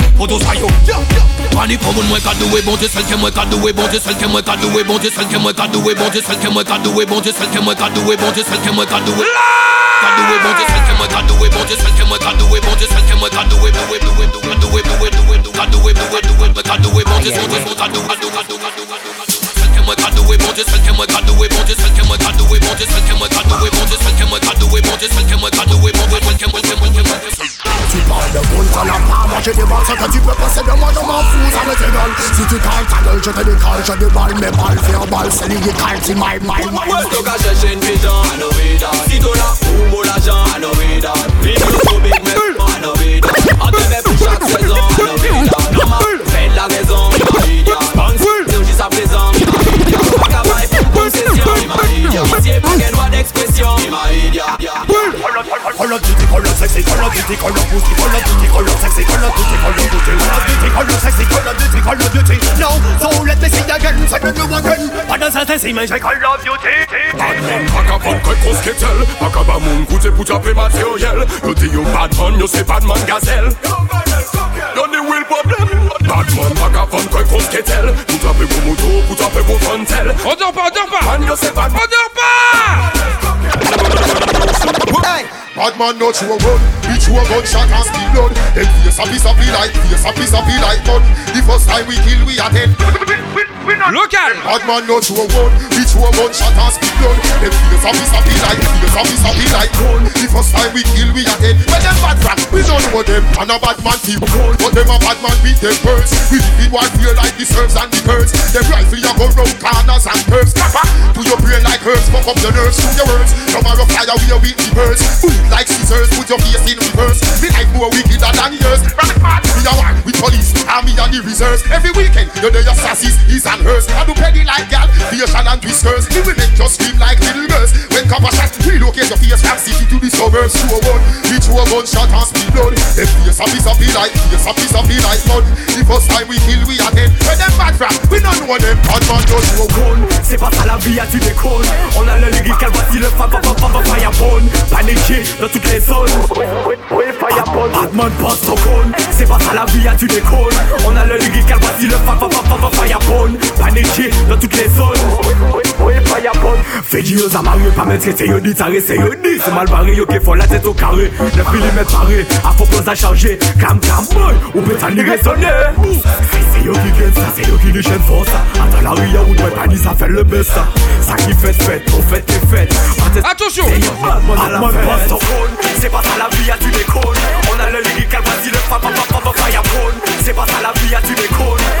Pour tout ça yo Panique pour moi qu'a doué Bon Dieu Bon Dieu Bon Dieu Bon Dieu Bon Dieu Bon Dieu moi T'en as pas, moi des balles, ce que tu peux passer de moi, je m'en fous, ça me égale Si tu cales ta gueule, je te décale, je déballe mes balles, verbales, c'est l'illégal, c'est my, my, my. Ouais, donc à chercher une pigeon, à nos vidas Idola, ou mon agent, à nos vidas Vidéophobique, mais à nos vidas En TV pour chaque saison, à nos vidas Normal, fais de la raison, Imamidia Bonne c'est juste à présent, Imamidia Acaba et pour concession, Imamidia Ici, pour qu'elle noie d'expression, Imamidia color beauty, color sexy, color beauty, color pussy, color beauty, color sexy, color beauty, color pussy, color beauty, color sexy, color beauty, color beauty. Now, so let me see again, say the new again. Pardon, ça c'est mais j'ai man, pack up on quelque chose qui tel. Pack up mon goût, c'est pour taper matériel. Yo dis yo yo c'est bad gazelle. Yo ni will up on quelque chose. Pour taper vos motos, pour taper vos frontelles. On dort pas, on dort pas. Bad. On dort pas. Bad man not a gun, he throw a gunshot and speed blood. Then face a piece of like, face a piece of like gun. The first time we kill, we are dead. Local. Bad man throw a gun, he throw a gunshot and speed blood. A piece of like, face a piece of like gun. The first time we kill, we are dead. When them bad rap, we don't know them. And a bad man feel cold, but them a bad man beat them birds. We live in one fear like the serfs and the birds. Them rifle ya go round corners and curves. Kappa, to your brain like herbs, fuck up your nerves, through your words. Tomorrow fly away with the birds. Bullet like scissors, put your face in reverse. Me like more wickeder than yours. Rock mad, me a one with police, army and the reserves. Every weekend, you know your sasses, his and hers. I do petty like gal, facial and whiskers. The women just scream like little girls. When copper shot, relocate your face from city to the suburbs. A one, each one gunshot and speed blood. Them face a of be like, face a of be like blood. The first time we kill, we are dead. When them bad rap, we don't know them. Bad man just a one. C'est pas ça la vie, à tu déconnes. On a le lyrique, elle voici le fa fa fa fa fa firebone. Paniqué dans toutes les zones. Oui, firebone. Batman passe au cône. C'est pas ça la vie, tu déconnes. On a le lyrical, voici le fa fa fa fa fa Firebone. Paniqué dans toutes les zones. Fais du aux amarrés, pas mettre c'est yo dit, ça c'est yo dit. C'est mal barré, yo qui faut la tête au carré. Le mm paré, à faux pose à charger. Cam cam boy, ou peut. C'est yo qui gagne ça, c'est yo qui déchaîne force. Attends la rue, y'a pas ça fait le best. Ça qui fait fête, au fait fête. Attention! C'est pas ça la vie, tu déconnes. On a le lyrical, vas-y le fa fa fa fa firebone. C'est pas ça la vie, tu déconnes.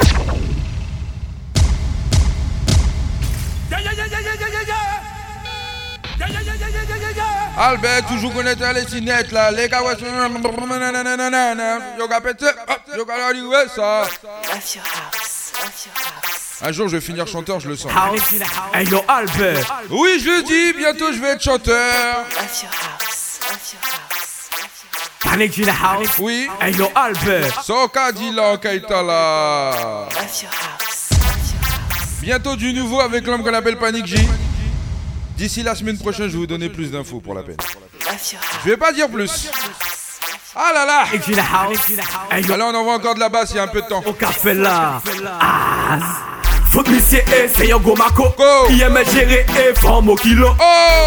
Albert, toujours connecté à les cinettes là. Les gars, ouais, yo gars pété, yo gars dit ouais ça. Un jour je vais finir chanteur, je le sens. Hey yo Albert. Oui, je le dis, bientôt je vais être chanteur. Panic in the house. Oui. Hey yo Albert. Soka Dylan Kaitala. Bientôt du nouveau avec l'homme qu'on appelle Panic J. D'ici la semaine prochaine, je vais vous donner plus d'infos pour la peine. Je vais pas dire plus. Ah là là. Là on envoie encore de la basse, il y a un peu de temps. Au café là. Ah. Faut que c'est yo go. Mako Qui aime gérer et forme au kilo.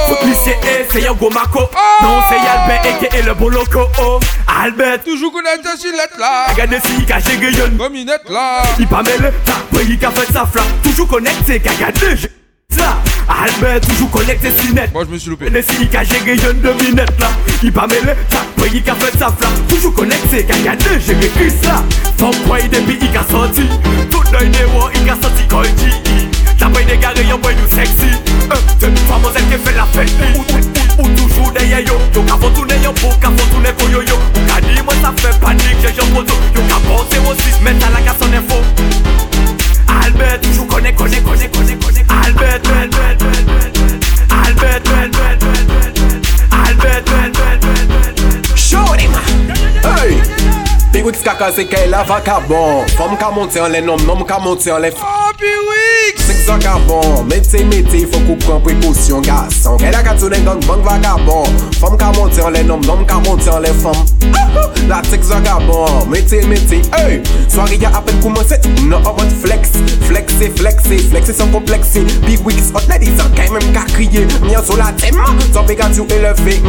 Faut que c'est yo go mako Non c'est Albert et le bon loco. Oh. Albert. Toujours connecté sur lettre là. Regardez si géré yon Comme une là. Il pas mêlé, t'as pris qu'a fait sa flamme. Toujours connecté, ça Albert toujours connecté si net. Moi je me suis loupé. Les signes qu'a géré une devinette là. Il pas mêlé, t'as pris qu'a fait sa flamme. Toujours connecté, qu'a gardé, j'ai vécu ça. Ton point depuis il a sorti. Tout l'œil des mots, il a sorti quand il dit. T'as pas des garés, y'a boy nous sexy. Euh, c'est une femme qui fait la fête. Ou, ou, ou toujours derrière yo Yo qu'a faut tourner yo pour qu'a faut tourner pour yo yo. Ou qu'a dit moi ça fait panique, j'ai yo photo Yo qu'a pensé aussi, mettre à la casse son info Albert, toujours connais, connais, connais, connais, connais. Albert. Albert, ben, ben, ben, ben. Albert. Show him. Hey. Pigout skaka se ke la vakabon. Fom ka monte an le nom, nom ka monte an le f... Oh, Happy Week! Sik zan kabon Meti meti fok ou pran prekousyon gason. Ke la katou den gang bang vakabon. Fom ka monte an le nom, nom ka monte an le fom. La tik zan kabon Meti meti, hey! Swari ya apen koumanse, nou obot flex. Flexi, flexi, flexi san kompleksi Big Week spot le dizan ke men ka kriye. Myan sou la tema, zan pe katou eleve.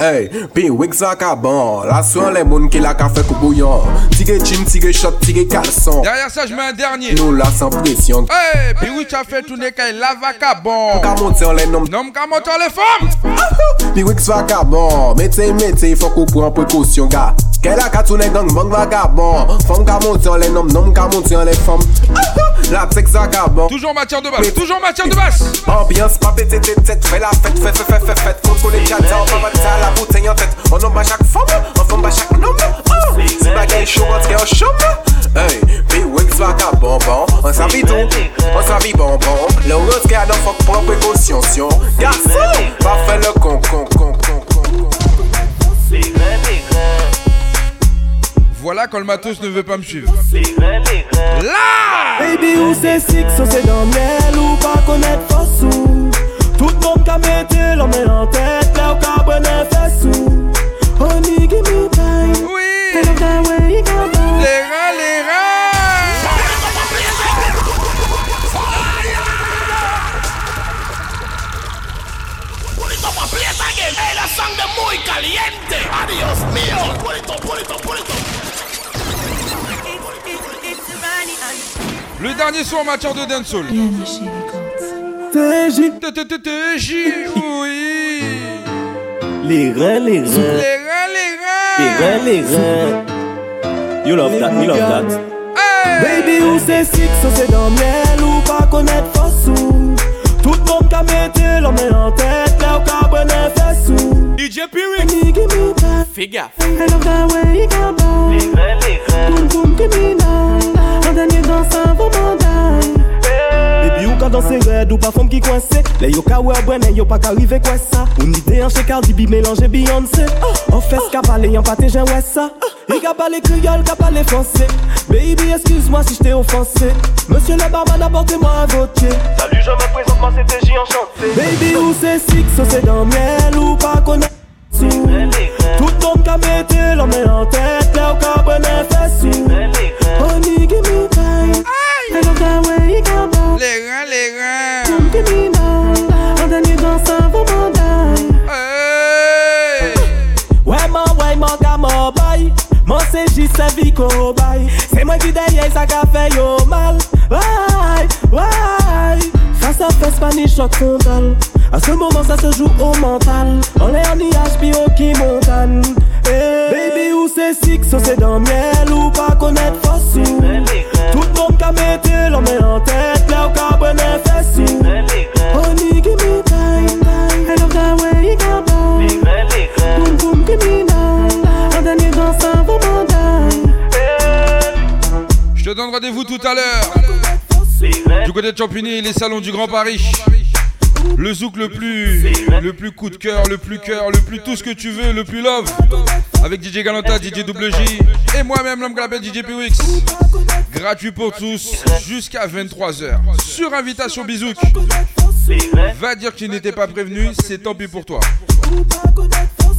Hey, Big Week zan kabon La sou an le moun ki la ka fek bouillant. Tiré jean, tiré shot, tiré caleçon. Derrière ça, je mets un dernier. Nous là, sans pression. Hey, puis oui, tu as fait tourner quand la vacabon. Nous en les hommes. Nous en les femmes. Puis ah, ah, oui, que vacabon. Mettez, mettez, faut qu'on prenne précaution, gars. Qu'elle a ka tourner gang bang vagabond. Femme ka monte les noms, nom ka monte les femmes. La vagabond. Toujours matière de basse, toujours matière de basse. Ambiance, pas pété tête, tête Fais la fête, fais, fais, fais, fais, fête qu'on les chatte, on va battre la bouteille en tête. On nomme à chaque femme, on forme à chaque nom. Si bagay chaud, on tient en Hey, puis Wix vagabond, bon. On s'habille tout, on s'habille bonbon Le rose qui a dans fuck, prends précaution, Garçon, pas faire le con, con, con, con, con, con Voilà quand le matos ne veut pas me suivre. Là Baby, où c'est six, on c'est dans miel ou pas connaître Fossou. Tout le monde qu'a metté l'homme en tête, là où qu'a bonne fessou. Honey, give me time. Oui. Dernier son en matière de dancehall. TJ. TJ, oui. Les reins, les reins. Les reins, les Les reins. les reins. You love that, you love that. Baby, où c'est six, on c'est dans miel ou pas connaître Fossou. Tout le monde qu'a metté l'homme en tête, là où qu'a bonne fessou. DJ Pyrrhic. Fais gaffe. I love that way you down. Les reins, les boom give me nine. En dernier dans m'en die. Baby, you got danser red ou pas femme qui coincé. Les yo ka ouais brennan, yo pas qu'arriver quoi ça? On idée en chez Cardi B mélanger Beyoncé. Oh, ce qu'a parlé, y'en pas j'ai ouais ça. Il qu'a parlé créole, qu'a parlé français. Baby, excuse-moi si je t'ai offensé. Monsieur le barman, apportez-moi un vodka. Salut, je me présente, moi c'était J enchanté. Baby, où c'est six, c'est dans miel ou pas Tout le monde qu'a metté l'homme en tête, là où qu'a bonne give me time. I love that way you come on. Les reins, les reins. Come give me now. En dernier dans ça, vous m'en Ouais, mon, ouais, c'est Vico, bye. C'est moi qui derrière ça qu'a fait yo mal. Ouais, ouais. À face, panique, choc frontal. À ce moment, ça se joue au mental. On est en IH, puis qui montagne. Hey. Baby, où c'est six, c'est dans miel ou pas connaître fossu. Tout le monde qu'a metté l'homme en tête, là où qu'a bonne fessou. Honey, give me time, I love that way you come on. Boom, boom, give me now. En dernier dans ça, vous Je te donne rendez-vous tout à l'heure. Du côté de Champigny, les salons du Grand Paris. Le zouk le plus, le plus coup de cœur, le plus cœur, le plus tout ce que tu veux, le plus love. Avec DJ Galanta, DJ WJ et moi-même l'homme que DJ PWX. Gratuit pour tous jusqu'à 23h. Sur invitation Bizouk. Va dire qu'il n'était pas prévenu, c'est tant pis pour toi.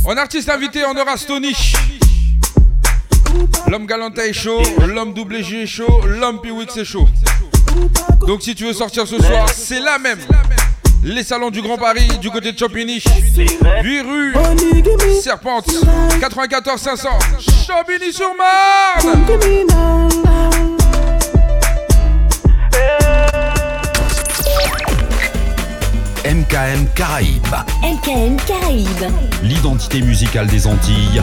En artiste invité, on aura Stony. L'homme Galanta est chaud, l'homme WJ est chaud, l'homme PWX est chaud. Donc si tu veux sortir ce soir, c'est la même. Les salons du Grand Paris, du côté de Champigny. 8 rue Serpente, 94 500, Champigny-sur-Marne. MKM Caraïbes. MKM Caraïbes. L'identité musicale des Antilles.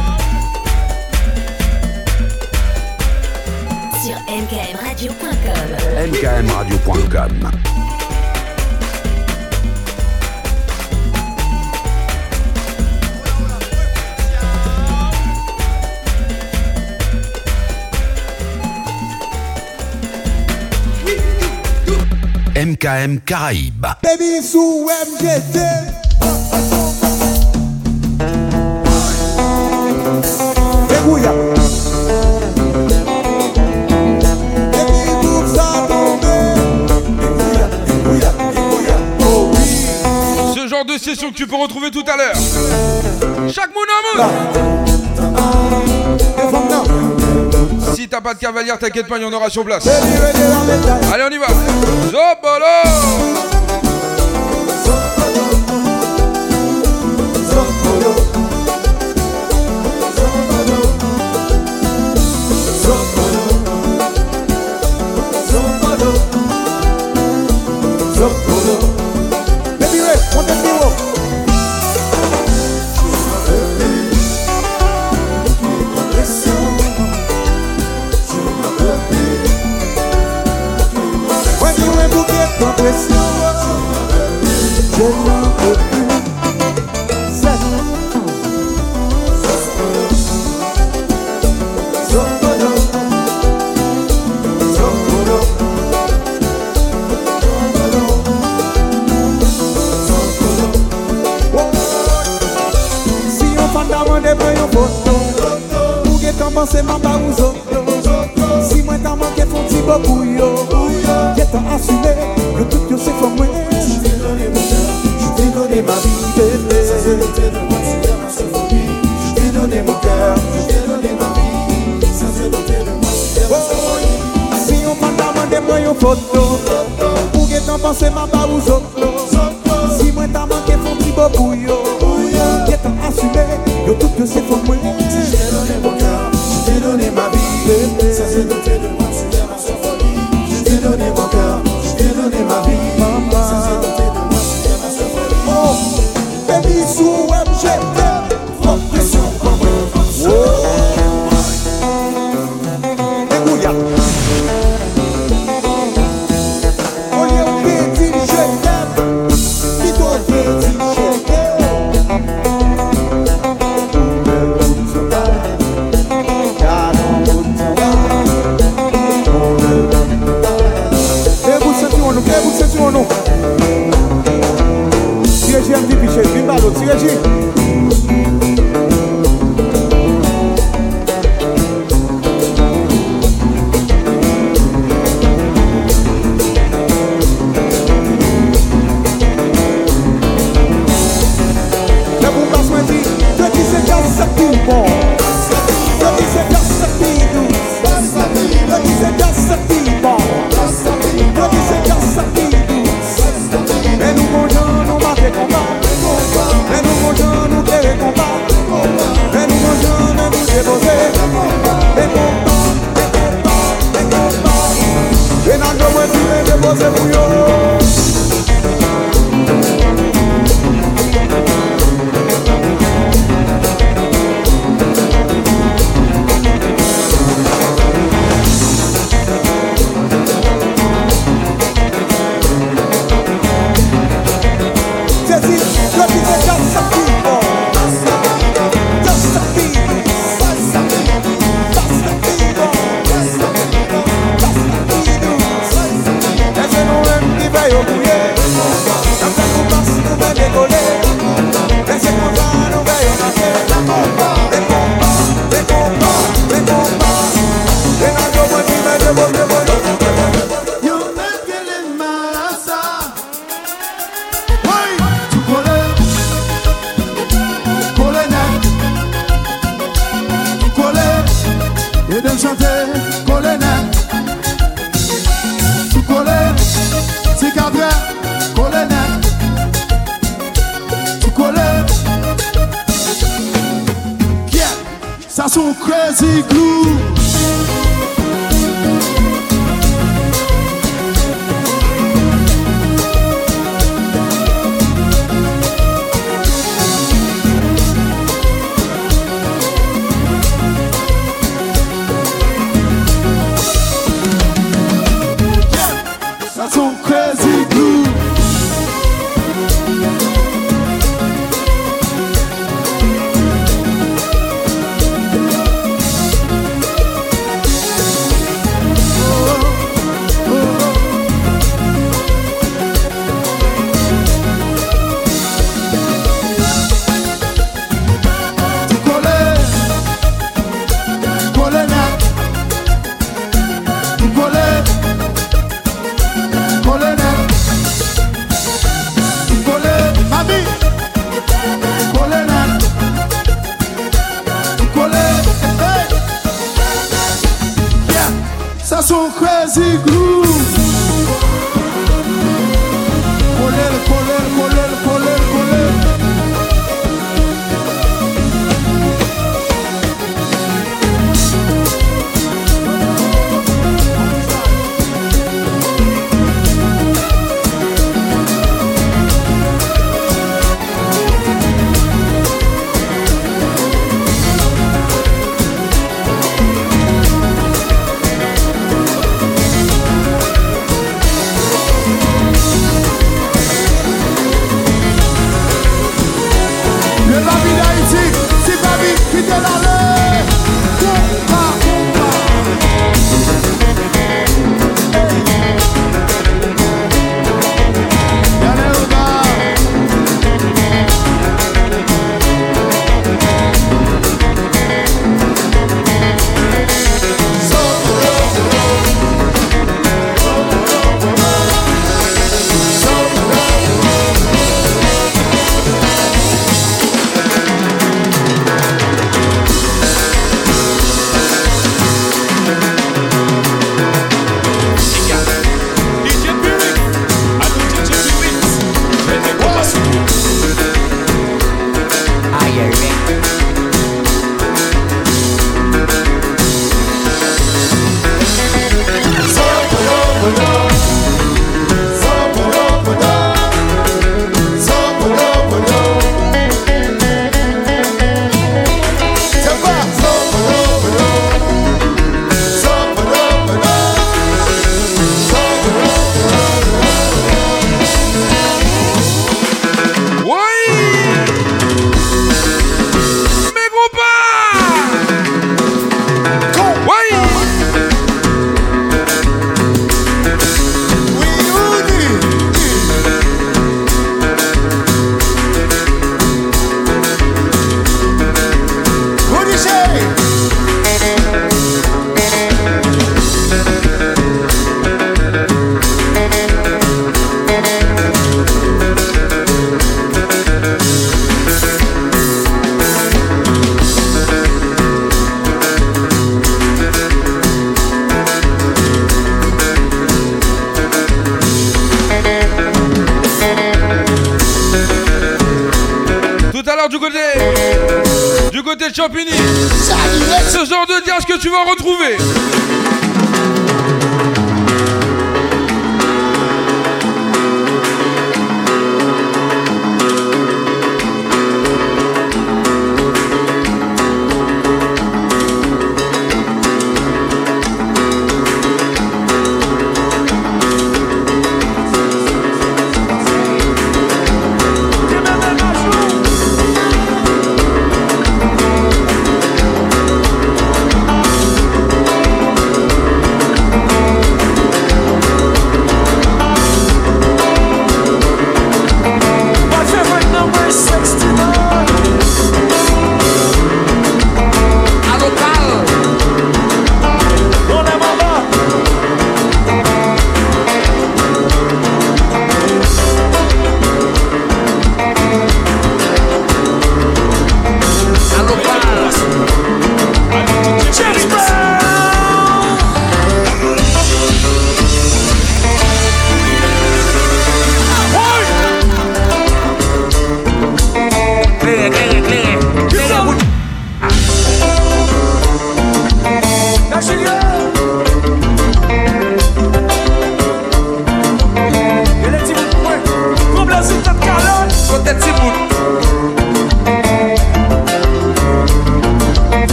mkmradio.com. mkmradio.com. MKM Caraïbes. Baby sous MGT. Session que tu peux retrouver tout à l'heure. Chaque moon Si t'as pas de cavalière, t'inquiète pas, il y en aura sur place. Allez, on y va. Tuwe, kole nem Tukole Yeah, sa sou crazy glue. Du côté du côté de Champigny. Ce genre de ce que tu vas retrouver.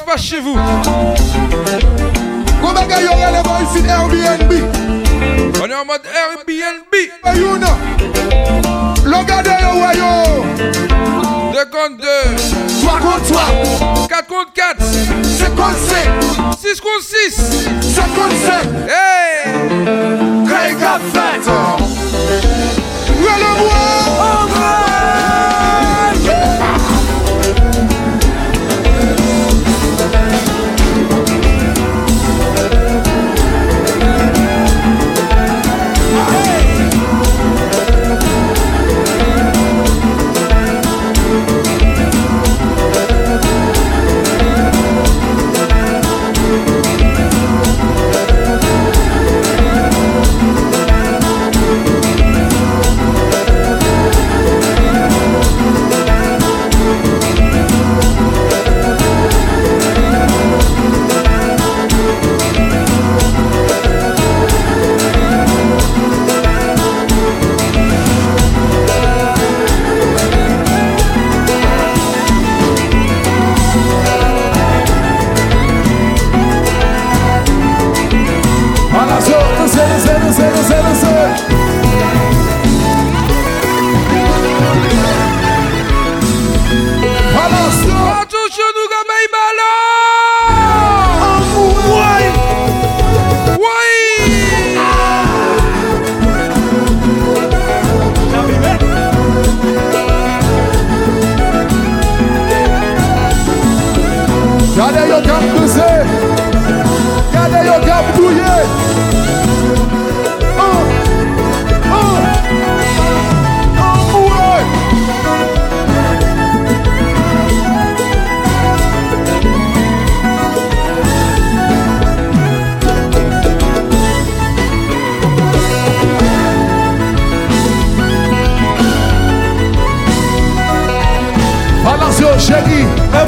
Se passe chez vous. Yo y'a les boys ici Airbnb. On est en mode Airbnb. Yo ouais yo. 2 contre 2 3 contre 3 4 contre 4 5 contre 5 6 contre 6 7 contre 7 Hey. A fait. Ouais le bois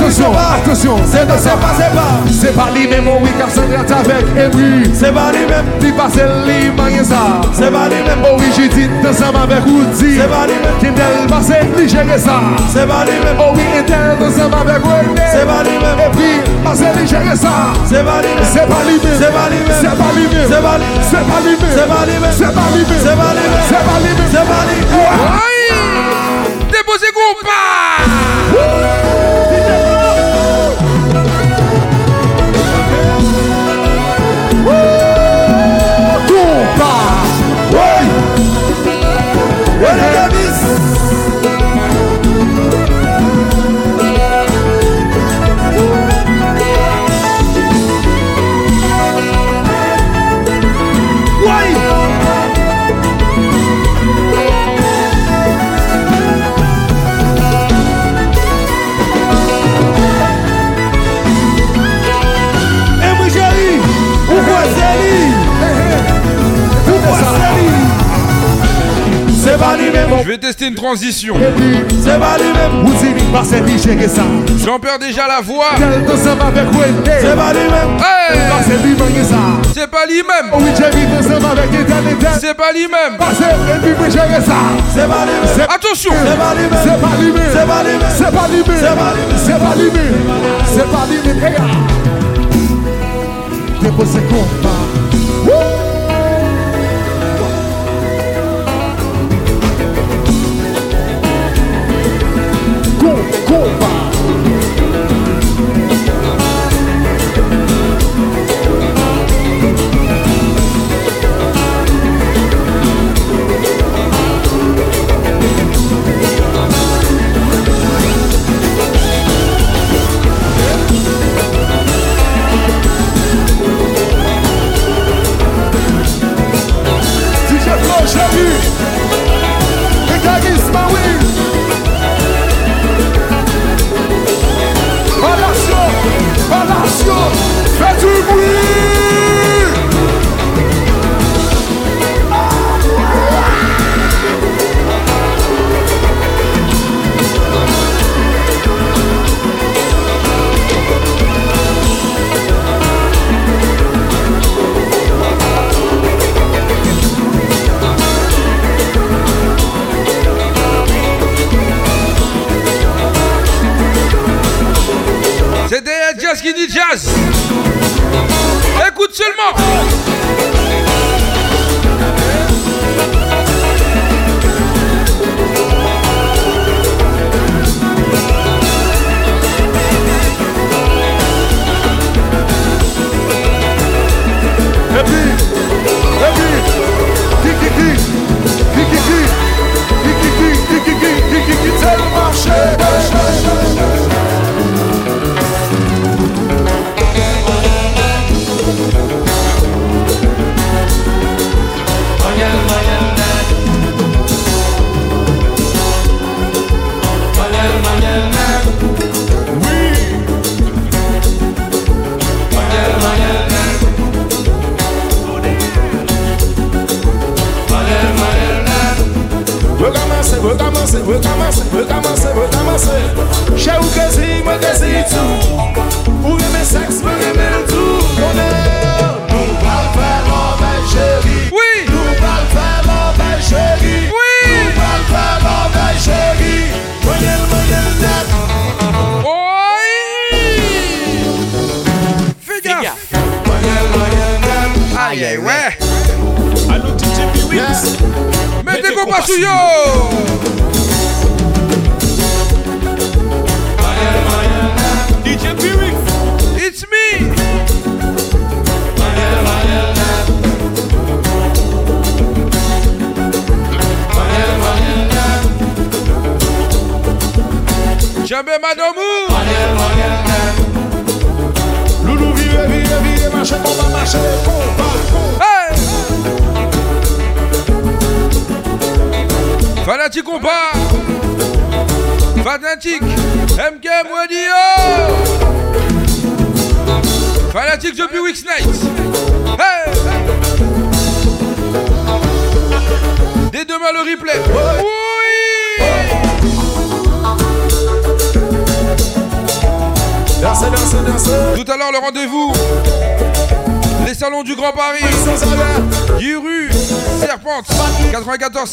Attention, attention, c'est pas, c'est pas, c'est pas C'est pas lui-même, oui, car c'est grâce avec Ebri C'est pas lui-même, dit pas c'est lui-même, ça C'est pas lui-même, oh oui, j'ai dit, ensemble avec Woody C'est pas lui-même, qui n'est pas c'est lui, gérer ça C'est pas lui-même, oh oui, et elle, ensemble avec Wendy C'est pas lui-même, et puis, pas c'est lui, gérer ça C'est pas lui-même, c'est pas lui-même, c'est pas lui-même, c'est pas lui-même, c'est pas lui-même, c'est pas lui-même, c'est pas lui-même, c'est pas lui-même, c'est pas lui-même, c'est pas lui-même, c'est pas lui-même Déposez-vous pas Je vais tester une transition. J'en perds déjà la voix. Hey C'est pas lui-même. C'est pas lui-même. Attention. C'est pas lui-même. C'est pas lui-même. C'est pas lui-même. C'est pas lui-même. C'est pas lui-même.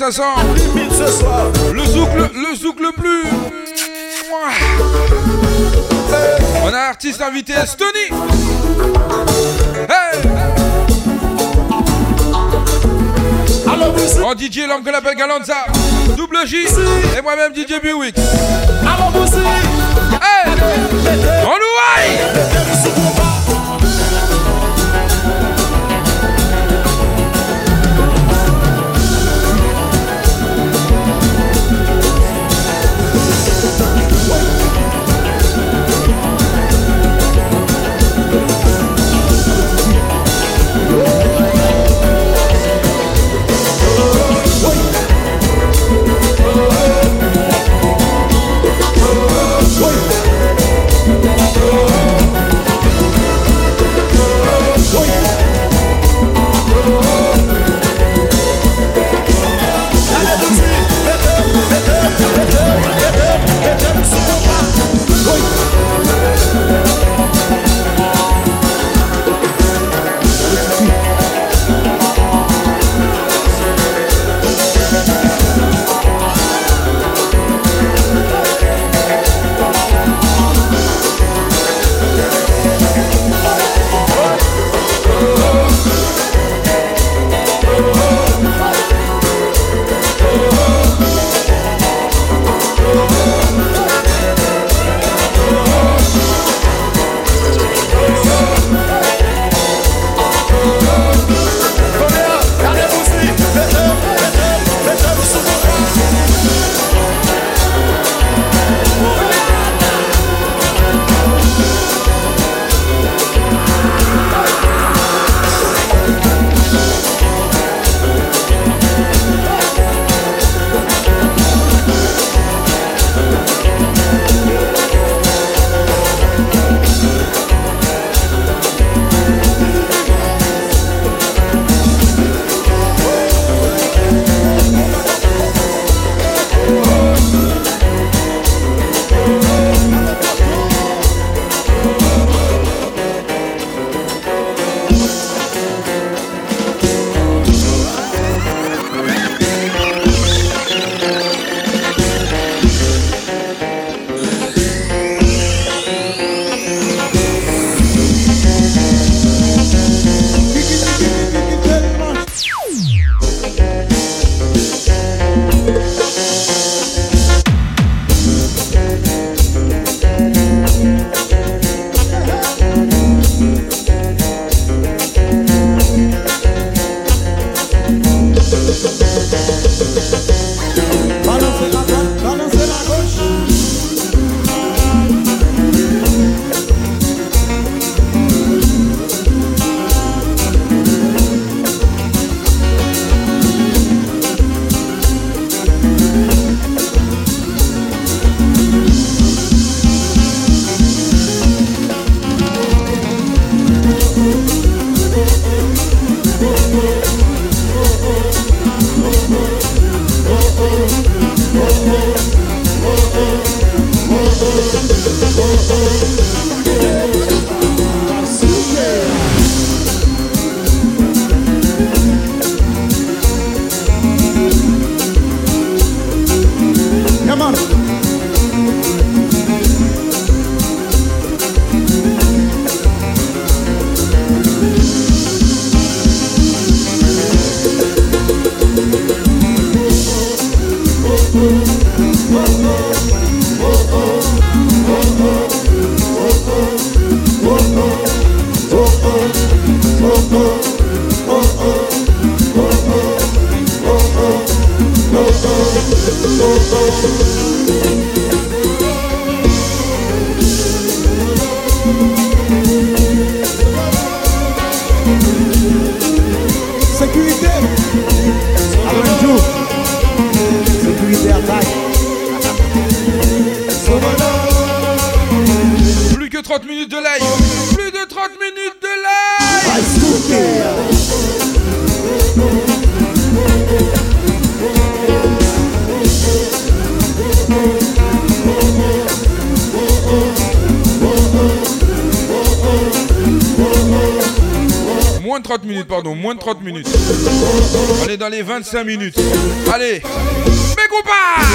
Le zouk le, zouk le plus. On a artiste invité, Stony. Hey. En DJ l'homme que l'appelle Galanza, double J et moi-même DJ Buick. Hey. On nous 25 minutes. Allez, pas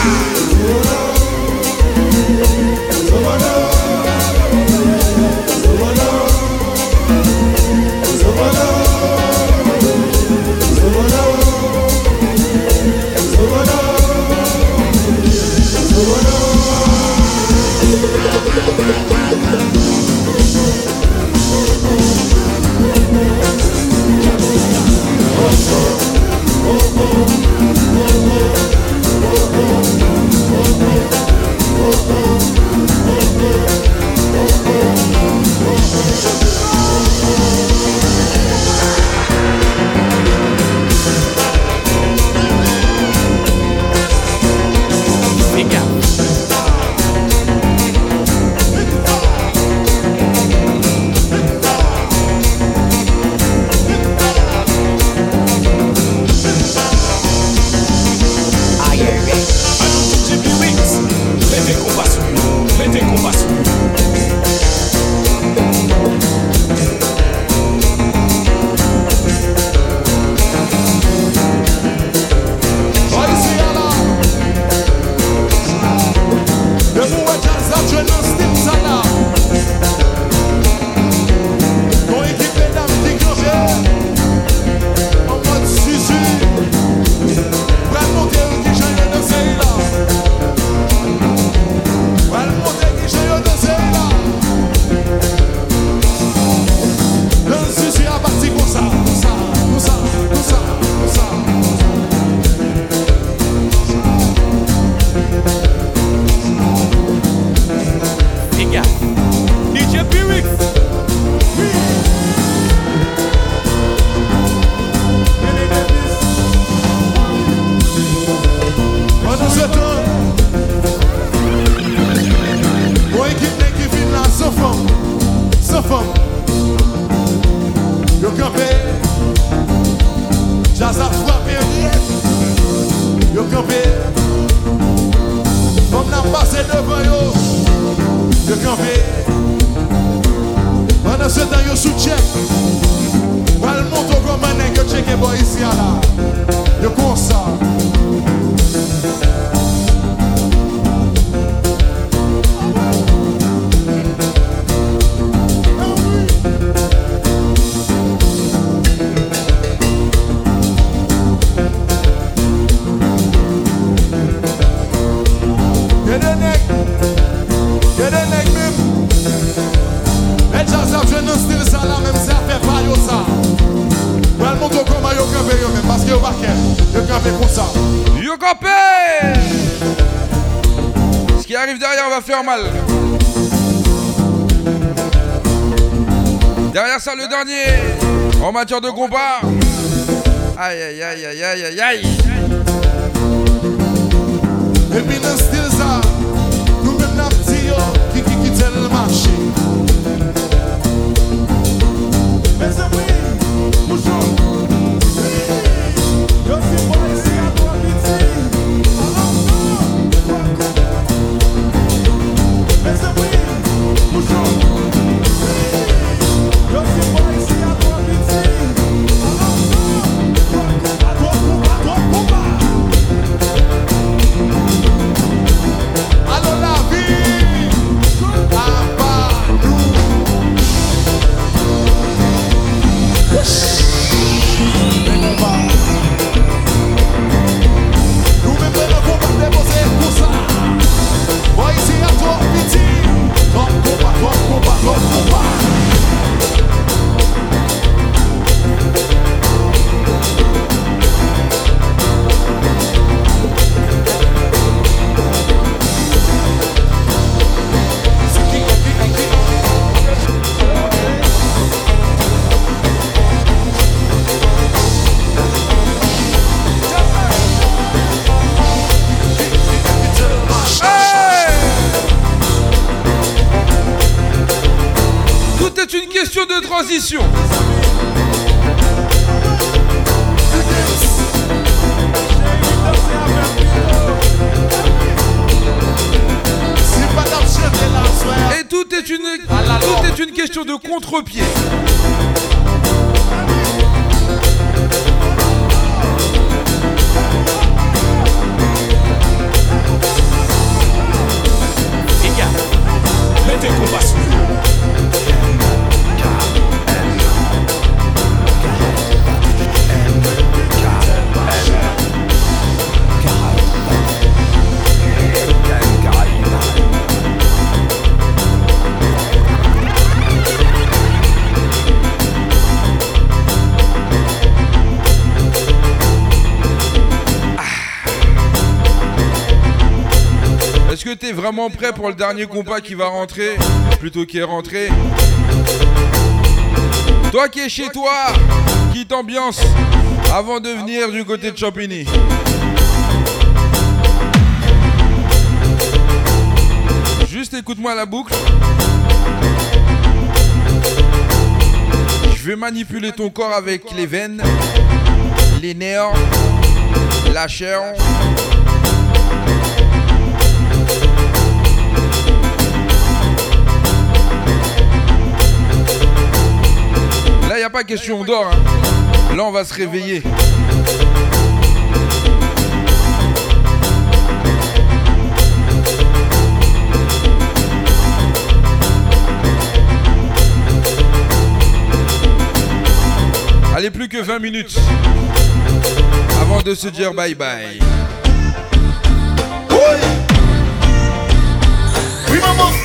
matière de combat. Aïe aïe aïe aïe aïe aïe contre-pied. Vraiment prêt pour le dernier combat qui va rentrer Plutôt qui est rentré Toi qui es chez toi, qui t'ambiance avant de venir du côté de Champigny. Juste écoute-moi la boucle. Je vais manipuler ton corps avec les veines, les nerfs, la chair. Pas question d'or. hein. Là, on va se réveiller. Allez, plus que 20 minutes avant de se dire bye bye. Oui, maman.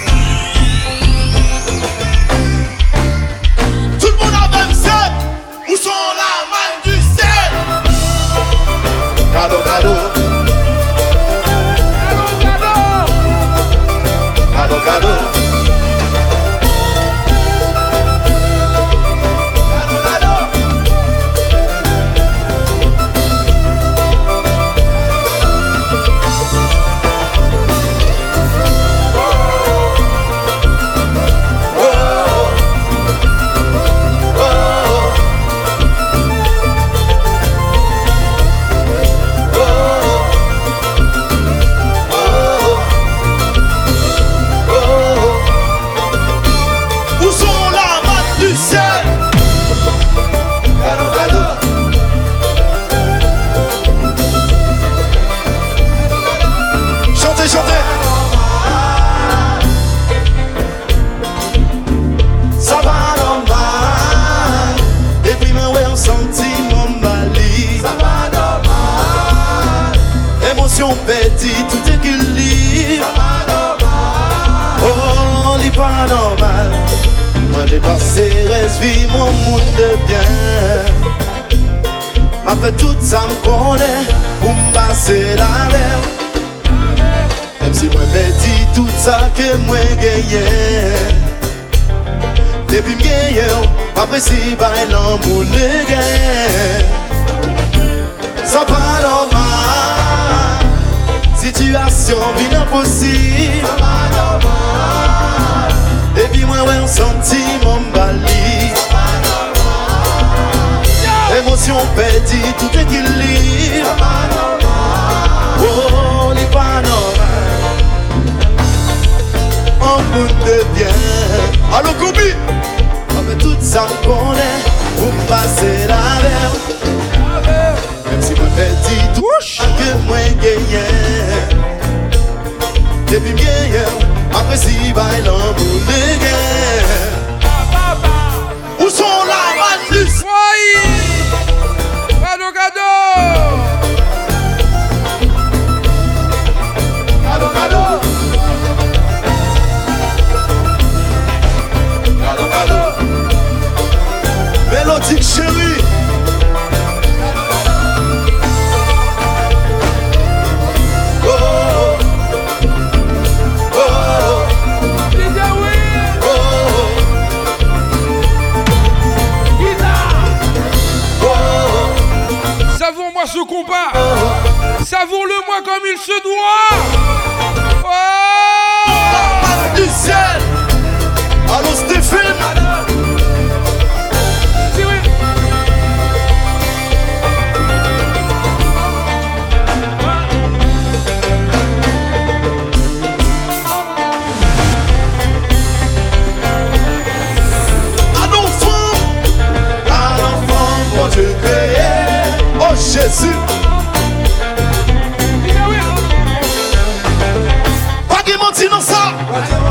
Carol. Svi moun moun de byen Ma fe tout sa m konen Pou m base la lem Mem si mwen beti tout sa ke mwen genyen Depi m genyen Apresi bay lan moun le gen Sa pa normal. Sityasyon bin aposib Sa pa normal. Epi mwen wè yon santi mwen bali. Emosyon pedi tout ekili Oh, li panorama An moun debyen Alo Koumi Ame tout sa mkone Ou mpase la ver. Mèm si mwen pedi tout Anke mwen genyen. Depi mwen genyen si bail en bout de guerre. Où sont la manus Cadeau, cadeau Cadeau, cadeau Cadeau, cadeau Mélodique chérie. Oh, Savoure-le-moi comme il se doit. Oh. La du ciel. Allons-nous se défendre, madame. Dis-lui. Un enfant. Quand tu créais. Oh. Jésus. Up.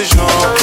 esses nomes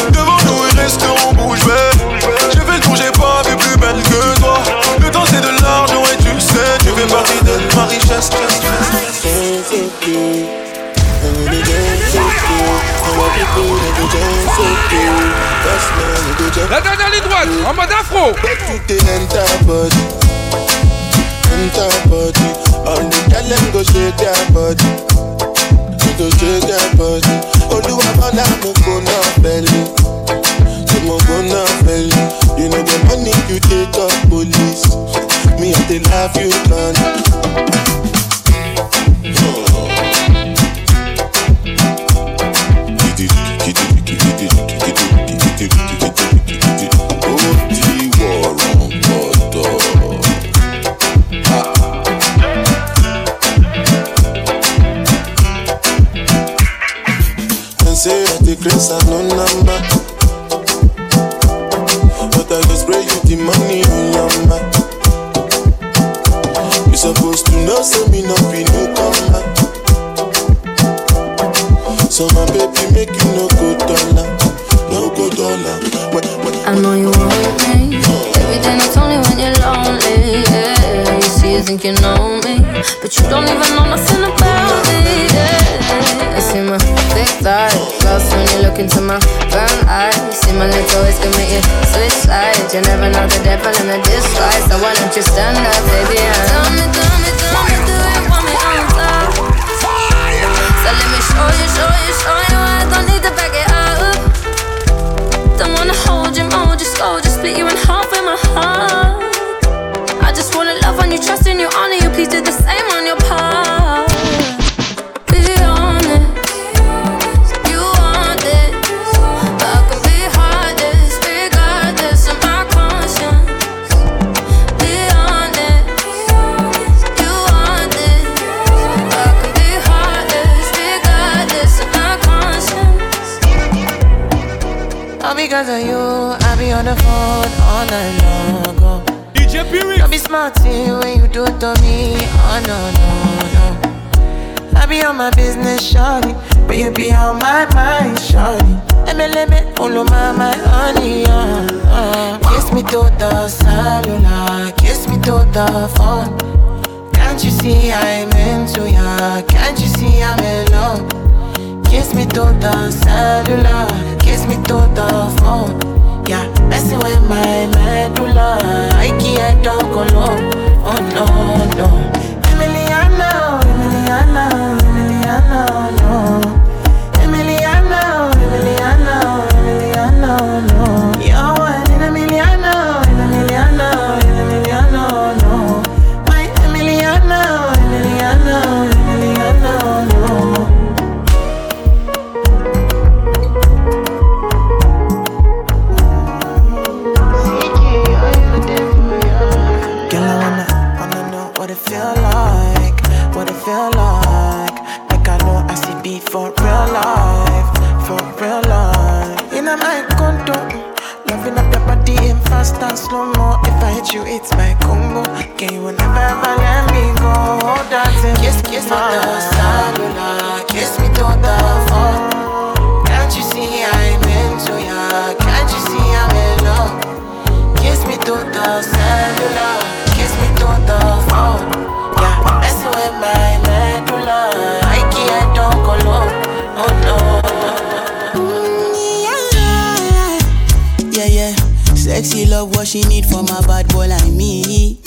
what she need from a bad boy like me.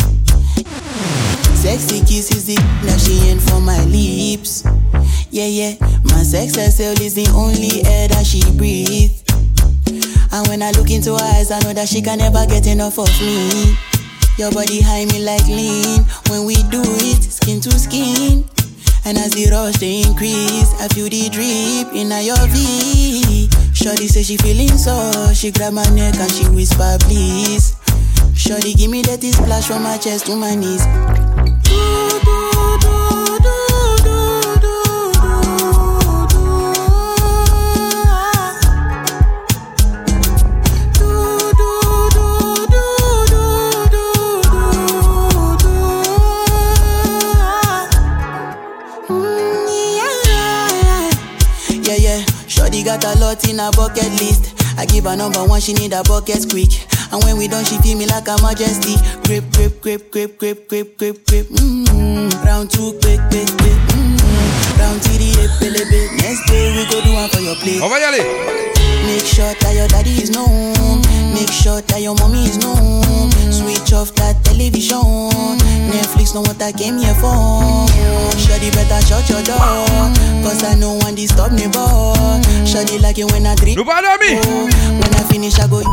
Sexy kisses, is the she ain't for my lips. Yeah, yeah, my sex herself is the only air that she breathes. And when I look into her eyes, I know that she can never get enough of me. Your body high me like lean. When we do it, skin to skin. And as the rush they increase, I feel the drip in your vein. Shorty say she feeling so, she grab my neck and she whisper, please. Shorty give me that splash from my chest to my knees. Do, do, do. in a bucket list. I give her number one, she need a bucket quick. And when we done, she feel me like a majesty. Grip, grip, grip, grip, grip, grip, grip, grip. Mm-hmm. Round two, quick, quick, quick. Mm-hmm. Down to the epilebe. Next day we go do one for your plate. Over. Make sure that your daddy is known. Make sure that your mommy is known. Switch off that television. Netflix know what I came here for. Shawty better shut your door. Cause I know one disturb me, boy. Shawty like it when I drink. When I finish, I go.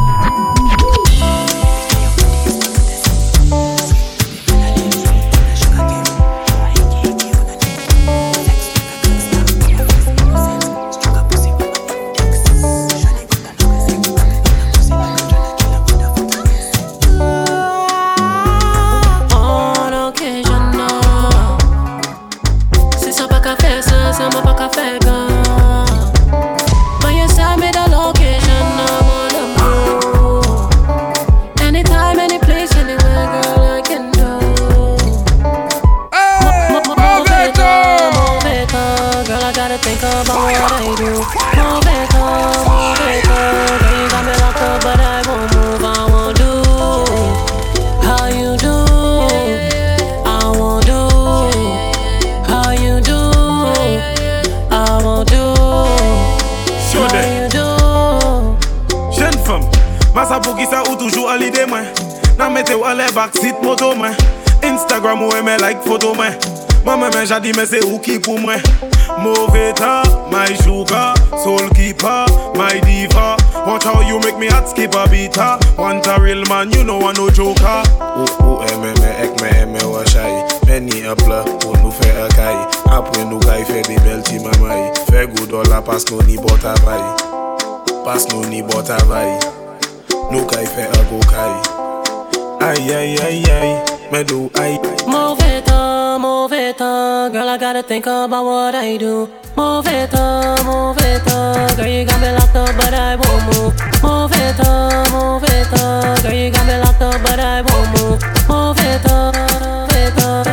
ale baksit moto mwen Instagram ou eme like foto mwen Mwen mwen men jadi men se ou ki pou mwen Mouve ta, my sugar Soul keeper, my diva. Watch how you make me hat skip a bita ah. Want a real man, you know I no joker ah. Ou ou eme me ek me eme washay Meni ap la, ou nou fe akay Apre nou gay fe de bel ti mamay. Fe go dola pas nou ni bot avay. Pas nou ni bot avay. Nou gay fe a go kay. Aïe, aïe, aïe, aïe, mais do aïe. Mauvais temps, mauvais temps, girl, I gotta think about what I do. Mauvais temps, mauvais temps, girl, you got me locked up, but I won't move. Mauvais temps, mauvais temps, girl, you got me locked up, but I won't move. Mauvais temps, mauvais temps,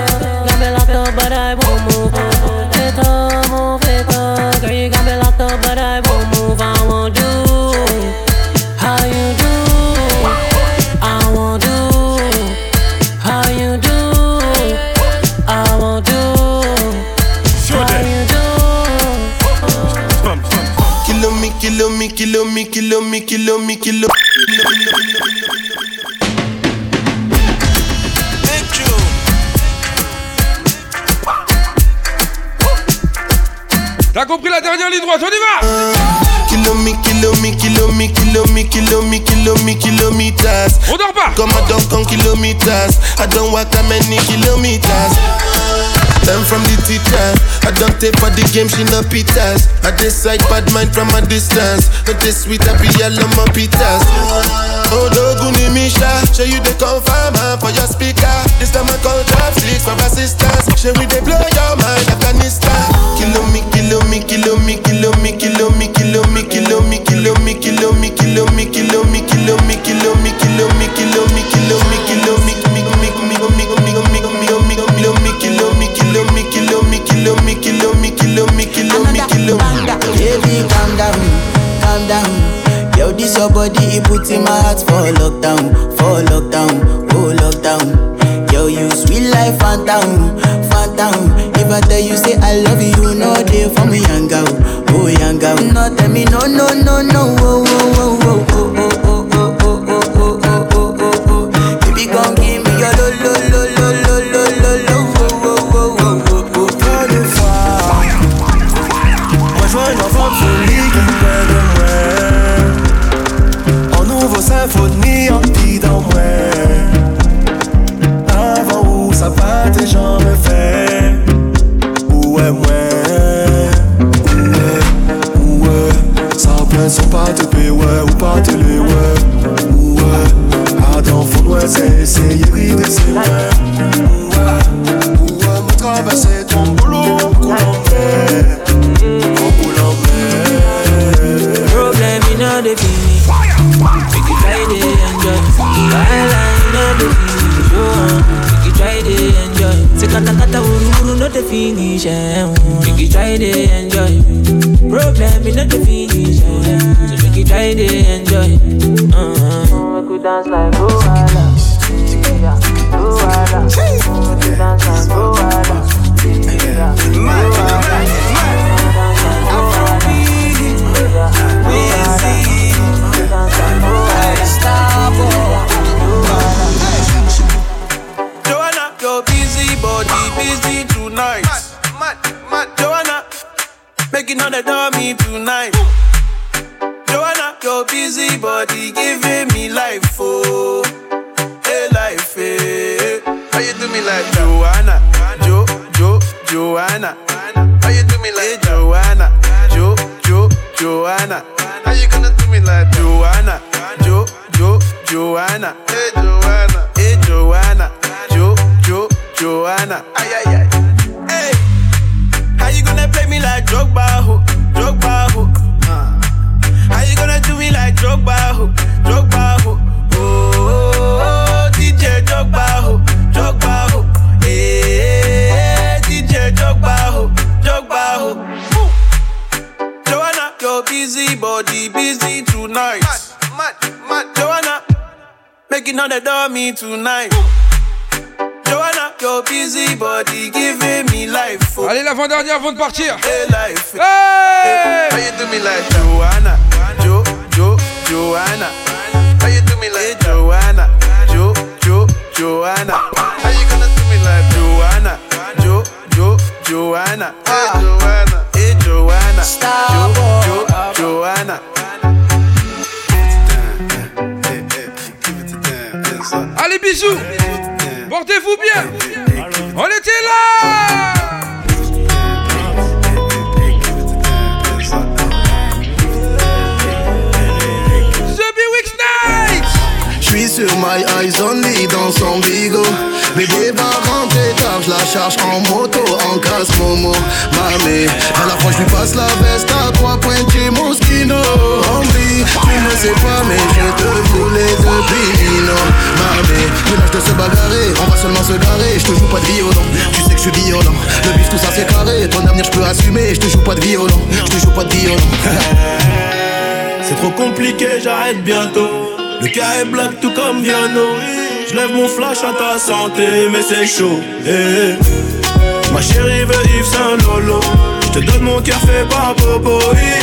got me locked up, but I won't move. Mauvais temps, mauvais temps, girl, you got me locked up, but I won't move. I won't do. Kilo me, kilo me, kilo me, kilometers. On dort pas. Come I don't count kilometers. I don't walk that many kilometers. Learn from the teacher. I don't take for the game, she no pitas. I decide bad mind from a distance. Not this sweet, I be yellow, my pitas. Oh, Doguni Misha, show you the confirm uh, for your speaker. This time I call drop six for assistance. Show we they blow your mind, Afghanistan. Kilo me, kilo me, kilo me, kilo me, kilo me, kilo me, kilo me, kilo me, kilo me, kilo me, kilo me, kilo me, kilo me, kilo me, kilo me, kilo me, kilo me, me, me, me, me, me, me, me, me, me, kilo me, kilo me, kilo me, kilo me, kilo me, kilo me, kilo me, kilo me, kilo me. Baby, calm down, calm down. Yo, this your body, it puts in my heart for lockdown, for lockdown, oh lockdown. Yo, you sweet life, phantom, phantom. If I tell you say I love you, you know they for me young girl, oh young. No tell me no, no, no, no, Mad, mad, mad. Joanna, making all the dummy tonight. Joanna, your busy body giving me life. Oh. Allez, l'avant-dernière avant de partir. Hey, life. Hey! How you do me like Joanna? Jo, Jo, Joanna. How you do me like Joanna? Jo, Jo, Joanna. How you gonna do me like Joanna? Jo, Jo, Joanna. Hey Joanna. Hey Joanna. Jo, Jo, Joanna. Allez, bisous. Portez-vous bien. On était là. suis sur my eyes only dans son bigo Bébé va rentrer tard, je la charge en moto, en casse momo Mamé, à la fois je lui passe la veste à trois points chez Moschino Ombli, tu ne sais pas mais je te voulais depuis Lino Mamé, ménage de se bagarrer, on va seulement se garer. Je te joue pas de violon, tu sais que je suis violent. Le bif tout ça c'est carré, ton avenir je peux assumer. Je te joue pas de violon, je te joue pas de violon. C'est trop compliqué, j'arrête bientôt. Le cas est black tout comme Viano. Je lève mon flash à ta santé, mais c'est chaud. Eh. Ma chérie veut Yves Saint Lolo. Je te donne mon café par Bobo.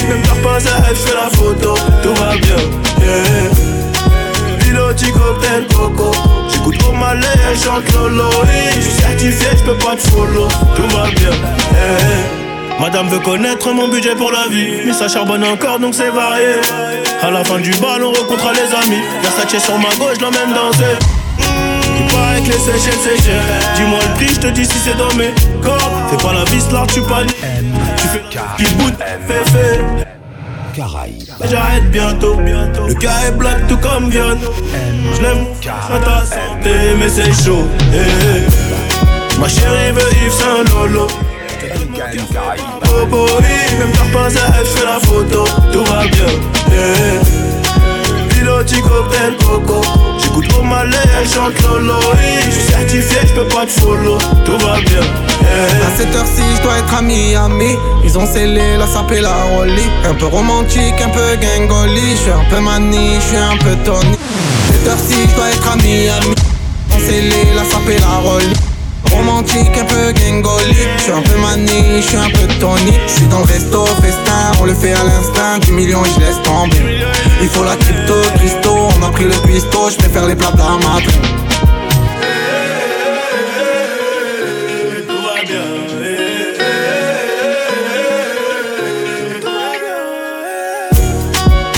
Même t'as pas à fais la photo. Tout va bien. Eh. Piloti cocktail coco. J'écoute trop mal et chante Lolo. Je suis certifié, je peux pas te follow. Tout va bien. Eh. Madame veut connaître mon budget pour la vie, mais ça charbonne encore donc c'est varié. À la fin du bal, on rencontre les amis. Versace sur ma gauche, l'emmène danser. Il paraît que les séchelles c'est cher. Dis-moi le prix, je te dis si c'est dans mes corps. Fais pas la vis là, tu paniques. Tu fais qui bout, fais fait. Caraïbes. J'arrête bientôt, bientôt. Le cas est black tout comme Vion. Je lève à ta santé, mais c'est chaud. Eh, eh. Ma chérie veut Yves Saint Lolo. Bobo, même t'as pas à fait la photo, tout va bien. Yeah. Piloti cocktail coco, j'écoute trop mal elle chante Lolo. Je suis certifié, je peux pas te follow, tout va bien. Yeah. À cette heure-ci, je dois être à Miami. Ils ont scellé la sape et la rollie. Un peu romantique, un peu gangoli. Je suis un peu mani, je suis un peu Tony. Cette heure-ci, je dois être à Miami. Ils ont scellé la sape et la rollie. Romantique, un peu gangoli Je suis un peu mani, je suis un peu Tony Je suis dans le resto, festin, on le fait à l'instinct. 10 millions je laisse tomber. Il faut la crypto, Christo, on a pris le pisto Je préfère les plats ma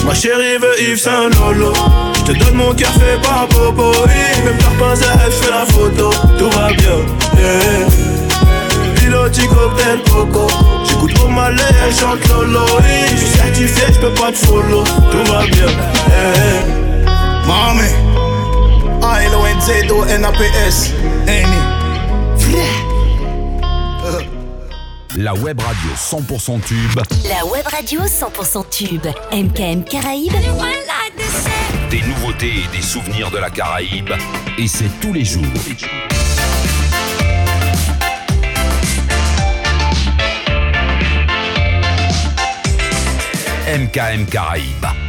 Ma chérie veut Yves Saint Lolo je te donne mon café par Bobo Même t'as pas à fais la photo Tout va bien yeah. Piloti cocktail coco J'écoute trop mal elle chante Lolo Je suis certifié, je peux pas te follow Tout va bien yeah. Mami A-L-O-N-Z-O-N-A-P-S La web radio 100% tube. La web radio 100% tube. MKM Caraïbes. Des nouveautés et des souvenirs de la Caraïbe. Et c'est tous les jours. MKM Caraïbes.